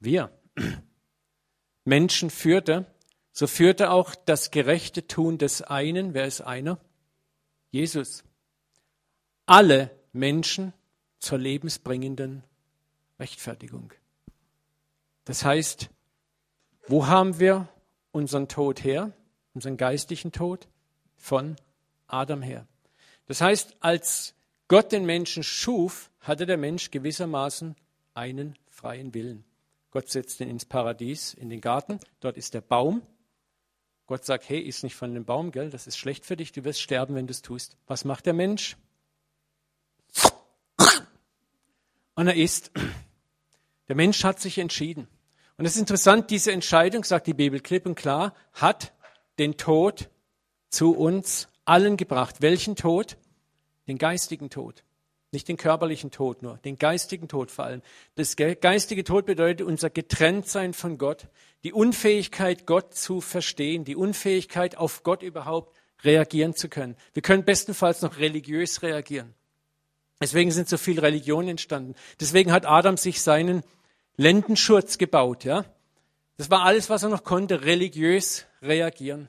Wir. Menschen führte, so führte auch das gerechte Tun des einen. Wer ist einer? Jesus. Alle Menschen zur lebensbringenden Rechtfertigung. Das heißt, wo haben wir unseren Tod her, unseren geistlichen Tod? Von Adam her. Das heißt, als Gott den Menschen schuf, hatte der Mensch gewissermaßen einen freien Willen. Gott setzt ihn ins Paradies, in den Garten, dort ist der Baum. Gott sagt, hey, iss nicht von dem Baum, gell? Das ist schlecht für dich, du wirst sterben, wenn du es tust. Was macht der Mensch? Und er isst. Der Mensch hat sich entschieden. Und es ist interessant, diese Entscheidung, sagt die Bibel klipp und klar, hat den Tod zu uns allen gebracht. Welchen Tod? Den geistigen Tod. Nicht den körperlichen Tod nur, den geistigen Tod vor allem. Das geistige Tod bedeutet unser Getrenntsein von Gott, die Unfähigkeit, Gott zu verstehen, die Unfähigkeit, auf Gott überhaupt reagieren zu können. Wir können bestenfalls noch religiös reagieren. Deswegen sind so viele Religionen entstanden. Deswegen hat Adam sich seinen Lendenschurz gebaut, ja. Das war alles, was er noch konnte, religiös reagieren.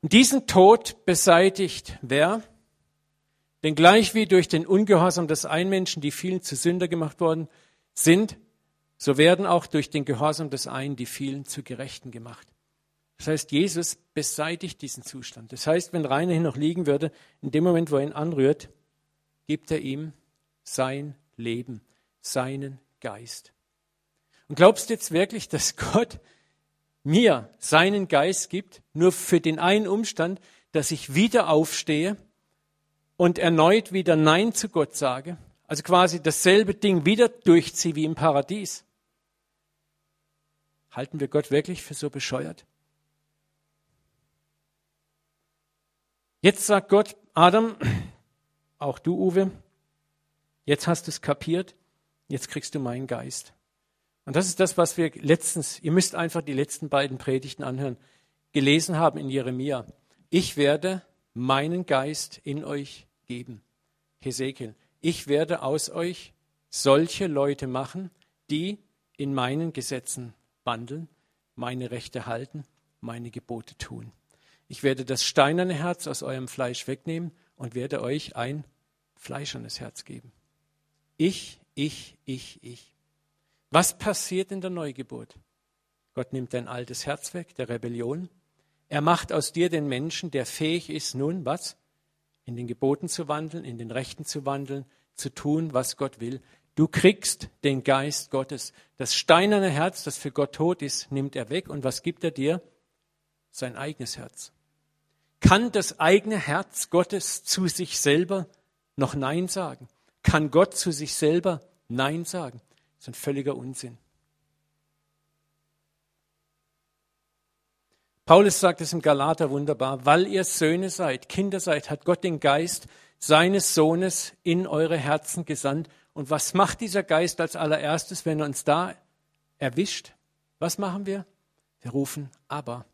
Und diesen Tod beseitigt wer? Denn gleich wie durch den Ungehorsam des einen Menschen die vielen zu Sünder gemacht worden sind, so werden auch durch den Gehorsam des einen die vielen zu Gerechten gemacht. Das heißt, Jesus beseitigt diesen Zustand. Das heißt, wenn Rainer hier noch liegen würde, in dem Moment, wo er ihn anrührt, gibt er ihm sein Leben, seinen Geist. Und glaubst du jetzt wirklich, dass Gott mir seinen Geist gibt, nur für den einen Umstand, dass ich wieder aufstehe und erneut wieder Nein zu Gott sage? Also quasi dasselbe Ding wieder durchziehe wie im Paradies. Halten wir Gott wirklich für so bescheuert? Jetzt sagt Gott, Adam, auch du, Uwe, Jetzt hast du es kapiert, jetzt kriegst du meinen Geist. Und das ist das, was wir letztens, ihr müsst einfach die letzten beiden Predigten anhören, gelesen haben in Jeremia. Ich werde meinen Geist in euch geben. Hesekiel, ich werde aus euch solche Leute machen, die in meinen Gesetzen wandeln, meine Rechte halten, meine Gebote tun. Ich werde das steinerne Herz aus eurem Fleisch wegnehmen und werde euch ein fleischernes Herz geben. Ich, ich, ich, ich. Was passiert in der Neugeburt? Gott nimmt dein altes Herz weg, der Rebellion. Er macht aus dir den Menschen, der fähig ist, nun was? In den Geboten zu wandeln, in den Rechten zu wandeln, zu tun, was Gott will. Du kriegst den Geist Gottes. Das steinerne Herz, das für Gott tot ist, nimmt er weg. Und was gibt er dir? Sein eigenes Herz. Kann das eigene Herz Gottes zu sich selber noch Nein sagen? Kann Gott zu sich selber Nein sagen? Das ist ein völliger Unsinn. Paulus sagt es im Galater wunderbar, weil ihr Söhne seid, Kinder seid, hat Gott den Geist seines Sohnes in eure Herzen gesandt. Und was macht dieser Geist als allererstes, wenn er uns da erwischt? Was machen wir? Wir rufen Abba.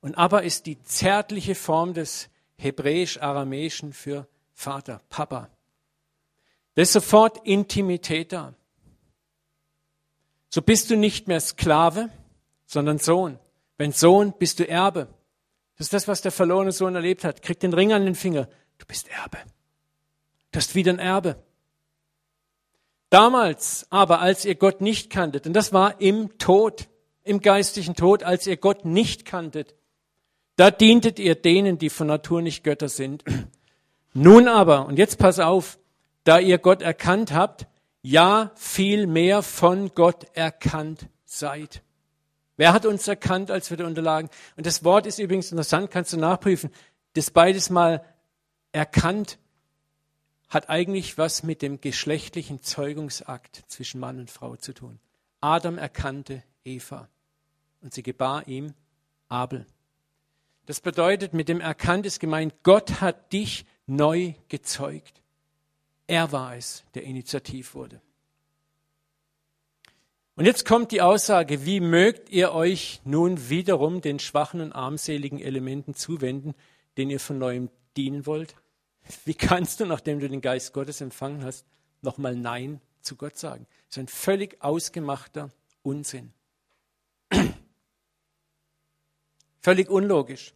Und Abba ist die zärtliche Form des hebräisch-aramäischen für Vater, Papa. Da ist sofort Intimität da. So bist du nicht mehr Sklave, sondern Sohn. Wenn Sohn, bist du Erbe. Das ist das, was der verlorene Sohn erlebt hat. Krieg den Ring an den Finger. Du bist Erbe. Du hast wieder ein Erbe. Damals aber, als ihr Gott nicht kanntet, und das war im Tod, im geistlichen Tod, als ihr Gott nicht kanntet, da dientet ihr denen, die von Natur nicht Götter sind. Nun aber, und jetzt pass auf, da ihr Gott erkannt habt, ja viel mehr von Gott erkannt seid. Wer hat uns erkannt, als wir da unterlagen? Und das Wort ist übrigens interessant, kannst du nachprüfen. Das beides mal erkannt hat eigentlich was mit dem geschlechtlichen Zeugungsakt zwischen Mann und Frau zu tun. Adam erkannte Eva und sie gebar ihm Abel. Das bedeutet, mit dem erkannt ist gemeint, Gott hat dich neu gezeugt. Er war es, der initiativ wurde. Und jetzt kommt die Aussage, wie mögt ihr euch nun wiederum den schwachen und armseligen Elementen zuwenden, denen ihr von neuem dienen wollt? Wie kannst du, nachdem du den Geist Gottes empfangen hast, nochmal Nein zu Gott sagen? Das ist ein völlig ausgemachter Unsinn. völlig unlogisch.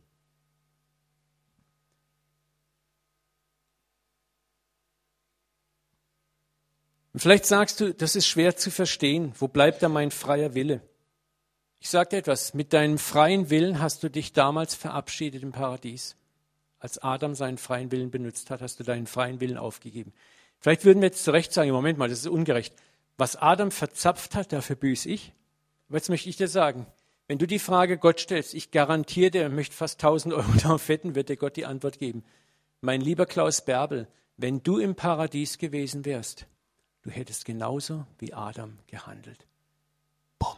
Und vielleicht sagst du, das ist schwer zu verstehen. Wo bleibt da mein freier Wille? Ich sage dir etwas, mit deinem freien Willen hast du dich damals verabschiedet im Paradies. Als Adam seinen freien Willen benutzt hat, hast du deinen freien Willen aufgegeben. Vielleicht würden wir jetzt zu Recht sagen, Moment mal, das ist ungerecht. Was Adam verzapft hat, dafür büße ich. Aber jetzt möchte ich dir sagen, wenn du die Frage Gott stellst, ich garantiere dir, er möchte fast 1000 Euro darauf wetten, wird dir Gott die Antwort geben. Mein lieber Klaus Bärbel, wenn du im Paradies gewesen wärst, du hättest genauso wie Adam gehandelt. Boom.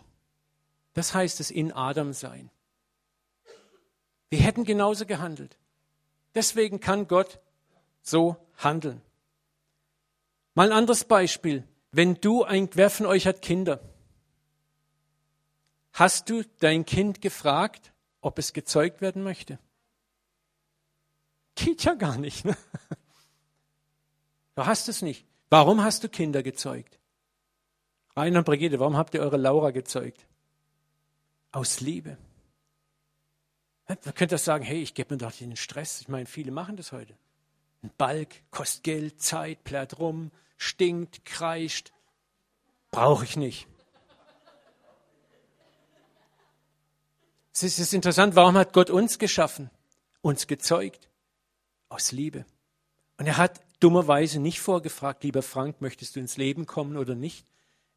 Das heißt es in Adam sein. Wir hätten genauso gehandelt. Deswegen kann Gott so handeln. Mal ein anderes Beispiel. Wenn du ein, wer von euch hat Kinder? Hast du dein Kind gefragt, ob es gezeugt werden möchte? Geht ja gar nicht. Ne? Du hast es nicht. Warum hast du Kinder gezeugt? Rainer und Brigitte, warum habt ihr eure Laura gezeugt? Aus Liebe. Man könnte das sagen, hey, ich gebe mir doch den Stress. Ich meine, viele machen das heute. Ein Balk kostet Geld, Zeit, plärt rum, stinkt, kreischt. Brauche ich nicht. Es ist interessant, warum hat Gott uns geschaffen, uns gezeugt? Aus Liebe. Und er hat dummerweise nicht vorgefragt, lieber Frank, möchtest du ins Leben kommen oder nicht?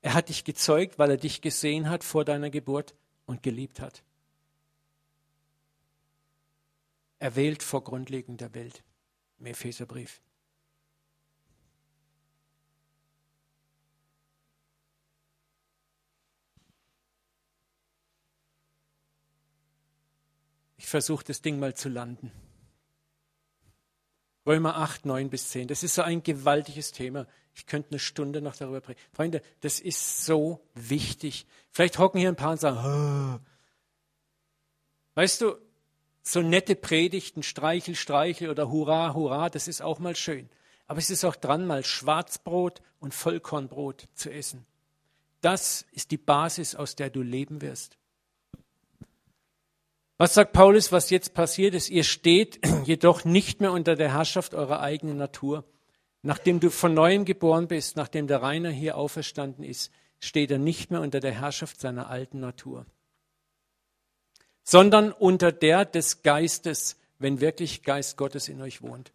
Er hat dich gezeugt, weil er dich gesehen hat vor deiner Geburt und geliebt hat. Er wählt vor Grundlegung der Welt. Im Epheserbrief. Ich versuche das Ding mal zu landen. Römer 8, 9 bis 10. Das ist so ein gewaltiges Thema. Ich könnte eine Stunde noch darüber reden. Freunde, das ist so wichtig. Vielleicht hocken hier ein paar und sagen, oh. weißt du, so nette Predigten, Streichel, Streichel oder Hurra, Hurra, das ist auch mal schön. Aber es ist auch dran, mal Schwarzbrot und Vollkornbrot zu essen. Das ist die Basis, aus der du leben wirst. Was sagt Paulus, was jetzt passiert ist? Ihr steht jedoch nicht mehr unter der Herrschaft eurer eigenen Natur. Nachdem du von neuem geboren bist, nachdem der Rainer hier auferstanden ist, steht er nicht mehr unter der Herrschaft seiner alten Natur, sondern unter der des Geistes, wenn wirklich Geist Gottes in euch wohnt.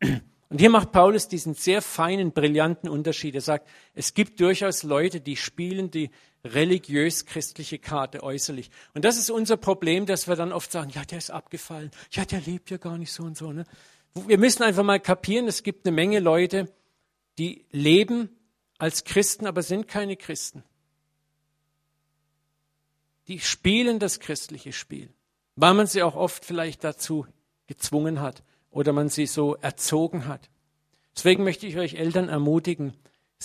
Und hier macht Paulus diesen sehr feinen, brillanten Unterschied. Er sagt, es gibt durchaus Leute, die spielen die religiös-christliche Karte äußerlich. Und das ist unser Problem, dass wir dann oft sagen, ja, der ist abgefallen, ja, der lebt ja gar nicht so und so. Ne? Wir müssen einfach mal kapieren, es gibt eine Menge Leute, die leben als Christen, aber sind keine Christen. Die spielen das christliche Spiel, weil man sie auch oft vielleicht dazu gezwungen hat oder man sie so erzogen hat. Deswegen möchte ich euch Eltern ermutigen,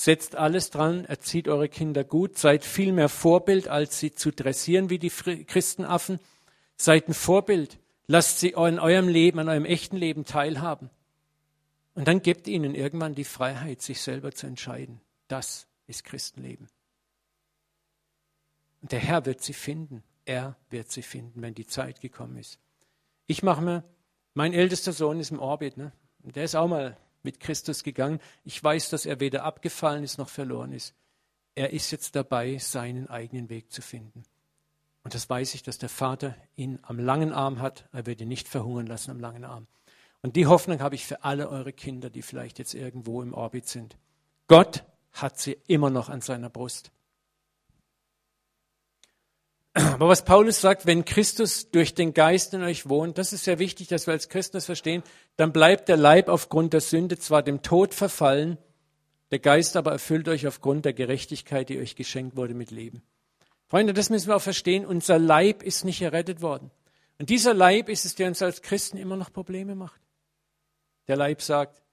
setzt alles dran, erzieht eure Kinder gut, seid viel mehr Vorbild, als sie zu dressieren wie die Christenaffen. Seid ein Vorbild, lasst sie an eurem Leben, an eurem echten Leben teilhaben. Und dann gebt ihnen irgendwann die Freiheit, sich selber zu entscheiden. Das ist Christenleben. Und der Herr wird sie finden. Er wird sie finden, wenn die Zeit gekommen ist. Ich mache mir mein ältester Sohn ist im Orbit, ne? Der ist auch mal mit Christus gegangen. Ich weiß, dass er weder abgefallen ist noch verloren ist. Er ist jetzt dabei, seinen eigenen Weg zu finden. Und das weiß ich, dass der Vater ihn am langen Arm hat. Er wird ihn nicht verhungern lassen am langen Arm. Und die Hoffnung habe ich für alle eure Kinder, die vielleicht jetzt irgendwo im Orbit sind. Gott hat sie immer noch an seiner Brust. Aber was Paulus sagt, wenn Christus durch den Geist in euch wohnt, das ist sehr wichtig, dass wir als Christen das verstehen, dann bleibt der Leib aufgrund der Sünde zwar dem Tod verfallen, der Geist aber erfüllt euch aufgrund der Gerechtigkeit, die euch geschenkt wurde, mit Leben. Freunde, das müssen wir auch verstehen. Unser Leib ist nicht errettet worden. Und dieser Leib ist es, der uns als Christen immer noch Probleme macht. Der Leib sagt,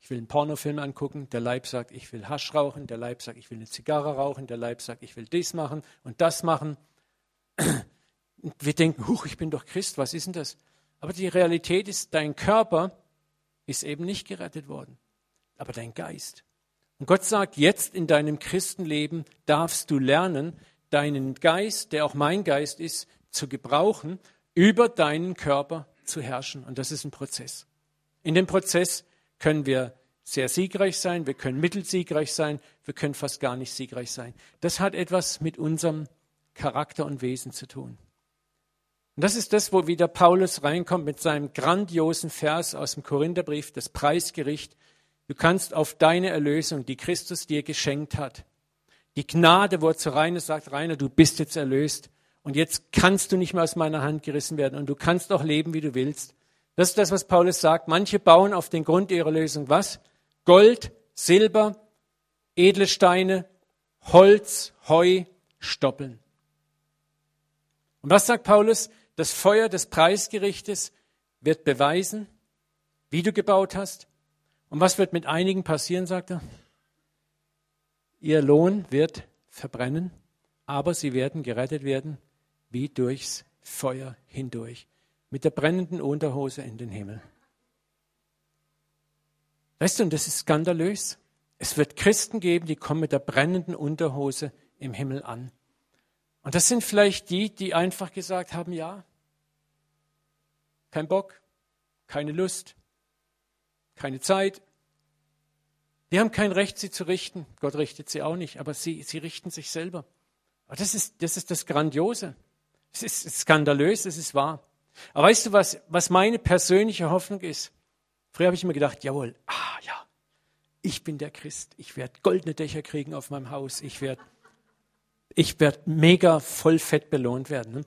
ich will einen Pornofilm angucken, der Leib sagt, ich will Hasch rauchen, der Leib sagt, ich will eine Zigarre rauchen, der Leib sagt, ich will dies machen und das machen. Wir denken, huch, ich bin doch Christ, was ist denn das? Aber die Realität ist, dein Körper ist eben nicht gerettet worden, aber dein Geist. Und Gott sagt, jetzt in deinem Christenleben darfst du lernen, deinen Geist, der auch mein Geist ist, zu gebrauchen, über deinen Körper zu herrschen. Und das ist ein Prozess. In dem Prozess können wir sehr siegreich sein, wir können mittelsiegreich sein, wir können fast gar nicht siegreich sein. Das hat etwas mit unserem Charakter und Wesen zu tun. Und das ist das, wo wieder Paulus reinkommt mit seinem grandiosen Vers aus dem Korintherbrief, das Preisgericht. Du kannst auf deine Erlösung, die Christus dir geschenkt hat, die Gnade, wo er zu Rainer sagt, Rainer, du bist jetzt erlöst und jetzt kannst du nicht mehr aus meiner Hand gerissen werden und du kannst auch leben, wie du willst. Das ist das, was Paulus sagt. Manche bauen auf den Grund ihrer Lösung was? Gold, Silber, edle Steine, Holz, Heu, Stoppeln. Und was sagt Paulus? Das Feuer des Preisgerichtes wird beweisen, wie du gebaut hast. Und was wird mit einigen passieren, sagt er? Ihr Lohn wird verbrennen, aber sie werden gerettet werden wie durchs Feuer hindurch, mit der brennenden Unterhose in den Himmel. Weißt du, und das ist skandalös. Es wird Christen geben, die kommen mit der brennenden Unterhose im Himmel an. Und das sind vielleicht die, die einfach gesagt haben, ja, kein Bock, keine Lust, keine Zeit. Die haben kein Recht, sie zu richten. Gott richtet sie auch nicht, aber sie, sie richten sich selber. Aber das ist, das ist das Grandiose. Es ist skandalös, es ist wahr. Aber weißt du, was, was meine persönliche Hoffnung ist? Früher habe ich immer gedacht, jawohl, ah ja, ich bin der Christ. Ich werde goldene Dächer kriegen auf meinem Haus. Ich werde ich werd mega voll fett belohnt werden. Ne?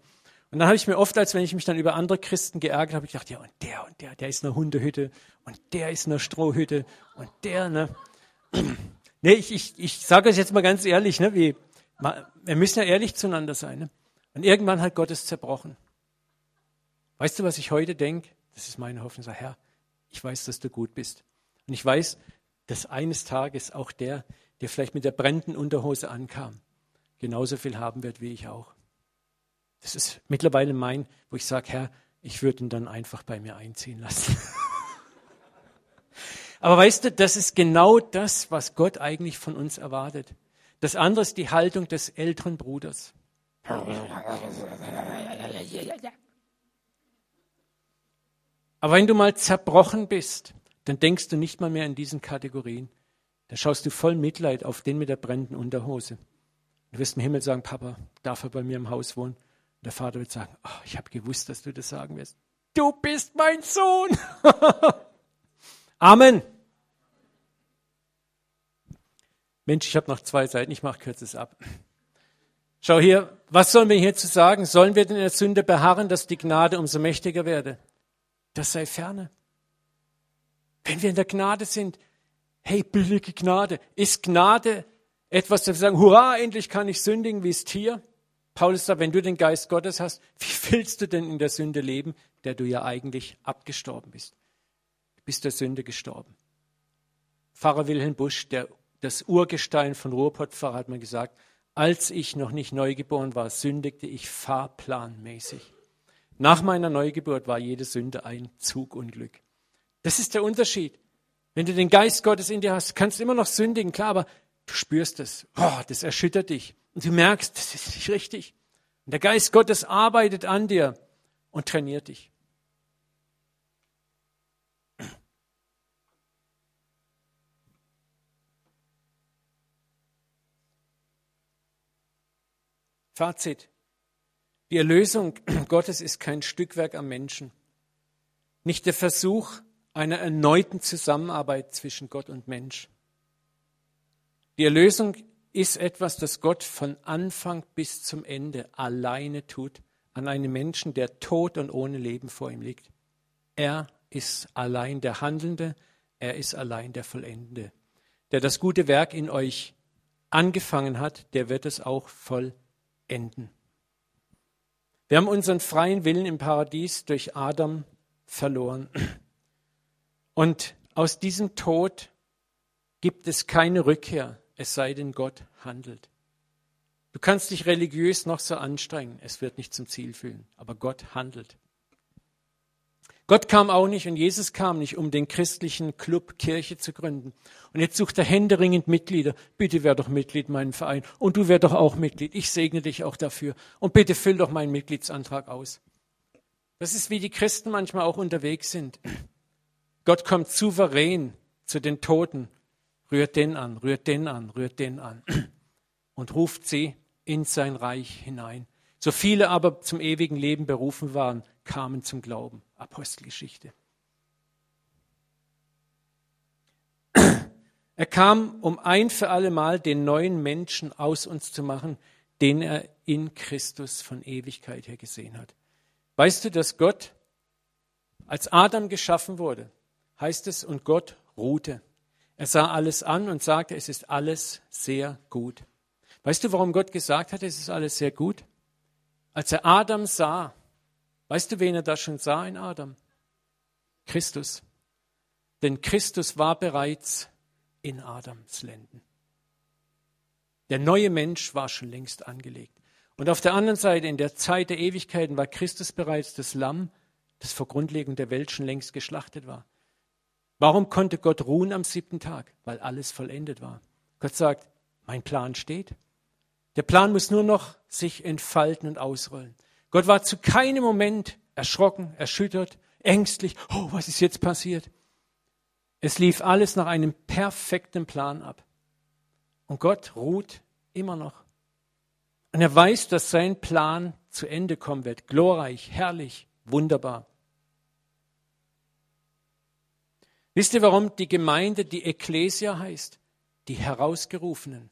Und dann habe ich mir oft, als wenn ich mich dann über andere Christen geärgert habe, gedacht, ja, und der und der, der ist eine Hundehütte und der ist eine Strohhütte und der, ne? nee, ich, ich, ich sage euch jetzt mal ganz ehrlich, ne, wie, wir müssen ja ehrlich zueinander sein. Ne? Und irgendwann hat Gott es zerbrochen. Weißt du, was ich heute denke? Das ist meine Hoffnung. Sag, Herr, ich weiß, dass du gut bist. Und ich weiß, dass eines Tages auch der, der vielleicht mit der brennenden Unterhose ankam, genauso viel haben wird wie ich auch. Das ist mittlerweile mein, wo ich sage, Herr, ich würde ihn dann einfach bei mir einziehen lassen. Aber weißt du, das ist genau das, was Gott eigentlich von uns erwartet. Das andere ist die Haltung des älteren Bruders. Aber wenn du mal zerbrochen bist, dann denkst du nicht mal mehr in diesen Kategorien. Da schaust du voll Mitleid auf den mit der brennenden Unterhose. Du wirst im Himmel sagen, Papa, darf er bei mir im Haus wohnen? der Vater wird sagen, oh, ich habe gewusst, dass du das sagen wirst. Du bist mein Sohn. Amen. Mensch, ich habe noch zwei Seiten, ich mache kürzes ab. Schau hier, was sollen wir hierzu sagen? Sollen wir denn in der Sünde beharren, dass die Gnade umso mächtiger werde? Das sei ferne. Wenn wir in der Gnade sind, hey, billige Gnade, ist Gnade etwas, wir sagen, hurra, endlich kann ich sündigen wie das Tier? Paulus sagt, wenn du den Geist Gottes hast, wie willst du denn in der Sünde leben, der du ja eigentlich abgestorben bist? Du bist der Sünde gestorben. Pfarrer Wilhelm Busch, der, das Urgestein von Ruhrpottpfarrer, hat mir gesagt, als ich noch nicht neugeboren war, sündigte ich fahrplanmäßig. Nach meiner Neugeburt war jede Sünde ein Zugunglück. Das ist der Unterschied. Wenn du den Geist Gottes in dir hast, kannst du immer noch sündigen, klar, aber du spürst es. Oh, das erschüttert dich. Und du merkst, das ist nicht richtig. Und der Geist Gottes arbeitet an dir und trainiert dich. Fazit. Die Erlösung Gottes ist kein Stückwerk am Menschen. Nicht der Versuch einer erneuten Zusammenarbeit zwischen Gott und Mensch. Die Erlösung ist etwas, das Gott von Anfang bis zum Ende alleine tut an einem Menschen, der tot und ohne Leben vor ihm liegt. Er ist allein der Handelnde, er ist allein der Vollendende. Der das gute Werk in euch angefangen hat, der wird es auch vollenden. Wir haben unseren freien Willen im Paradies durch Adam verloren. Und aus diesem Tod gibt es keine Rückkehr, es sei denn Gott handelt. Du kannst dich religiös noch so anstrengen, es wird nicht zum Ziel führen, aber Gott handelt. Gott kam auch nicht und Jesus kam nicht, um den christlichen Club Kirche zu gründen. Und jetzt sucht er händeringend Mitglieder. Bitte wär doch Mitglied meinen Verein. Und du wär doch auch Mitglied. Ich segne dich auch dafür. Und bitte füll doch meinen Mitgliedsantrag aus. Das ist wie die Christen manchmal auch unterwegs sind. Gott kommt souverän zu den Toten, rührt den an, rührt den an, rührt den an und ruft sie in sein Reich hinein. So viele aber zum ewigen Leben berufen waren, kamen zum Glauben. Apostelgeschichte. Er kam, um ein für alle Mal den neuen Menschen aus uns zu machen, den er in Christus von Ewigkeit her gesehen hat. Weißt du, dass Gott, als Adam geschaffen wurde, heißt es, und Gott ruhte. Er sah alles an und sagte, es ist alles sehr gut. Weißt du, warum Gott gesagt hat, es ist alles sehr gut? Als er Adam sah, Weißt du, wen er da schon sah in Adam? Christus. Denn Christus war bereits in Adams Lenden. Der neue Mensch war schon längst angelegt. Und auf der anderen Seite, in der Zeit der Ewigkeiten, war Christus bereits das Lamm, das vor Grundlegung der Welt schon längst geschlachtet war. Warum konnte Gott ruhen am siebten Tag? Weil alles vollendet war. Gott sagt, mein Plan steht. Der Plan muss nur noch sich entfalten und ausrollen. Gott war zu keinem Moment erschrocken, erschüttert, ängstlich. Oh, was ist jetzt passiert? Es lief alles nach einem perfekten Plan ab. Und Gott ruht immer noch. Und er weiß, dass sein Plan zu Ende kommen wird. Glorreich, herrlich, wunderbar. Wisst ihr, warum die Gemeinde die Ekklesia heißt? Die Herausgerufenen.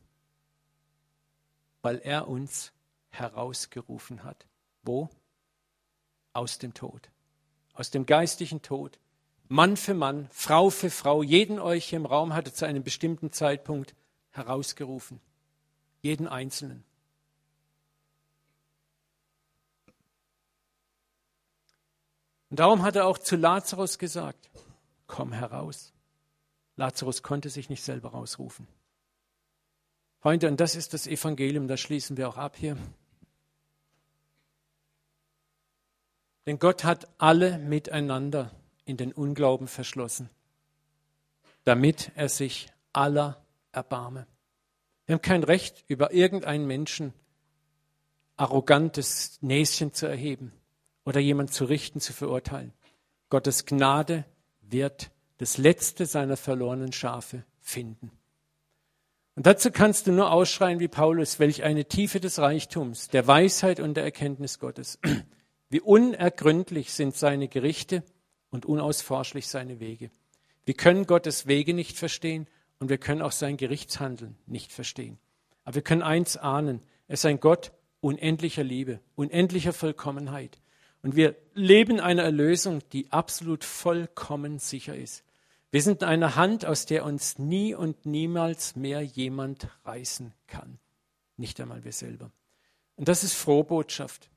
Weil er uns herausgerufen hat. Wo? Aus dem Tod. Aus dem geistlichen Tod. Mann für Mann, Frau für Frau, jeden euch hier im Raum hatte zu einem bestimmten Zeitpunkt herausgerufen. Jeden Einzelnen. Und darum hat er auch zu Lazarus gesagt, komm heraus. Lazarus konnte sich nicht selber rausrufen. Freunde, und das ist das Evangelium, da schließen wir auch ab hier. Denn Gott hat alle miteinander in den Unglauben verschlossen, damit er sich aller erbarme. Wir haben kein Recht, über irgendeinen Menschen arrogantes Näschen zu erheben oder jemand zu richten, zu verurteilen. Gottes Gnade wird das letzte seiner verlorenen Schafe finden. Und dazu kannst du nur ausschreien wie Paulus, welch eine Tiefe des Reichtums, der Weisheit und der Erkenntnis Gottes. Wie unergründlich sind seine Gerichte und unausforschlich seine Wege. Wir können Gottes Wege nicht verstehen und wir können auch sein Gerichtshandeln nicht verstehen. Aber wir können eins ahnen, er ist ein Gott unendlicher Liebe, unendlicher Vollkommenheit. Und wir leben eine Erlösung, die absolut vollkommen sicher ist. Wir sind in einer Hand, aus der uns nie und niemals mehr jemand reißen kann. Nicht einmal wir selber. Und das ist frohe Botschaft.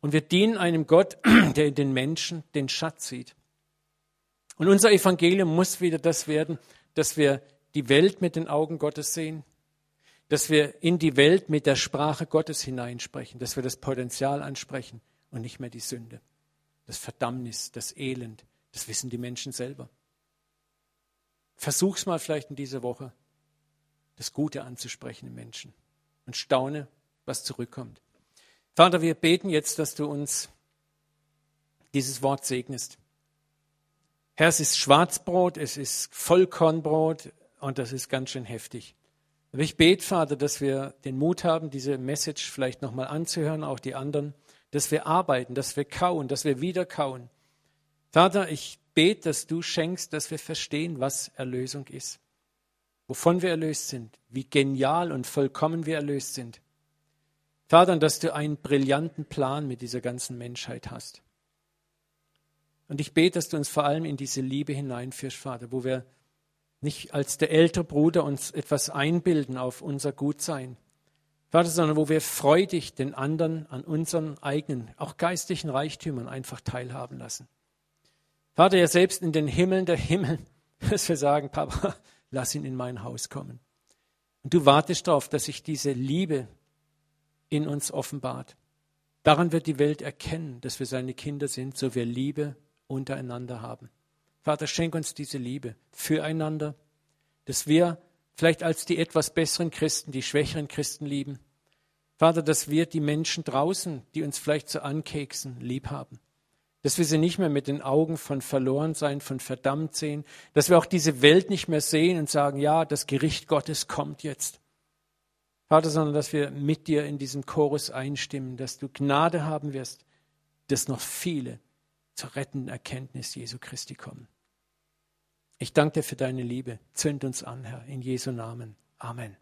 Und wir dienen einem Gott, der in den Menschen den Schatz sieht. Und unser Evangelium muss wieder das werden, dass wir die Welt mit den Augen Gottes sehen, dass wir in die Welt mit der Sprache Gottes hineinsprechen, dass wir das Potenzial ansprechen und nicht mehr die Sünde, das Verdammnis, das Elend. Das wissen die Menschen selber. Versuch's mal vielleicht in dieser Woche, das Gute anzusprechen im Menschen und staune, was zurückkommt. Vater, wir beten jetzt, dass du uns dieses Wort segnest. Herr, es ist Schwarzbrot, es ist Vollkornbrot und das ist ganz schön heftig. Aber ich bete, Vater, dass wir den Mut haben, diese Message vielleicht nochmal anzuhören, auch die anderen, dass wir arbeiten, dass wir kauen, dass wir wieder kauen. Vater, ich bete, dass du schenkst, dass wir verstehen, was Erlösung ist, wovon wir erlöst sind, wie genial und vollkommen wir erlöst sind. Vater, dass du einen brillanten Plan mit dieser ganzen Menschheit hast. Und ich bete, dass du uns vor allem in diese Liebe hineinführst, Vater, wo wir nicht als der ältere Bruder uns etwas einbilden auf unser Gutsein, Vater, sondern wo wir freudig den anderen an unseren eigenen, auch geistlichen Reichtümern einfach teilhaben lassen. Vater, ja selbst in den Himmeln der Himmel dass wir sagen, Papa, lass ihn in mein Haus kommen. Und du wartest darauf, dass sich diese Liebe in uns offenbart. Daran wird die Welt erkennen, dass wir seine Kinder sind, so wir Liebe untereinander haben. Vater, schenk uns diese Liebe füreinander, dass wir vielleicht als die etwas besseren Christen die schwächeren Christen lieben. Vater, dass wir die Menschen draußen, die uns vielleicht so ankeksen, lieb haben. Dass wir sie nicht mehr mit den Augen von Verlorensein, von verdammt sehen. Dass wir auch diese Welt nicht mehr sehen und sagen, ja, das Gericht Gottes kommt jetzt. Vater, sondern dass wir mit dir in diesem Chorus einstimmen, dass du Gnade haben wirst, dass noch viele zur rettenden Erkenntnis Jesu Christi kommen. Ich danke dir für deine Liebe. Zünd uns an, Herr, in Jesu Namen. Amen.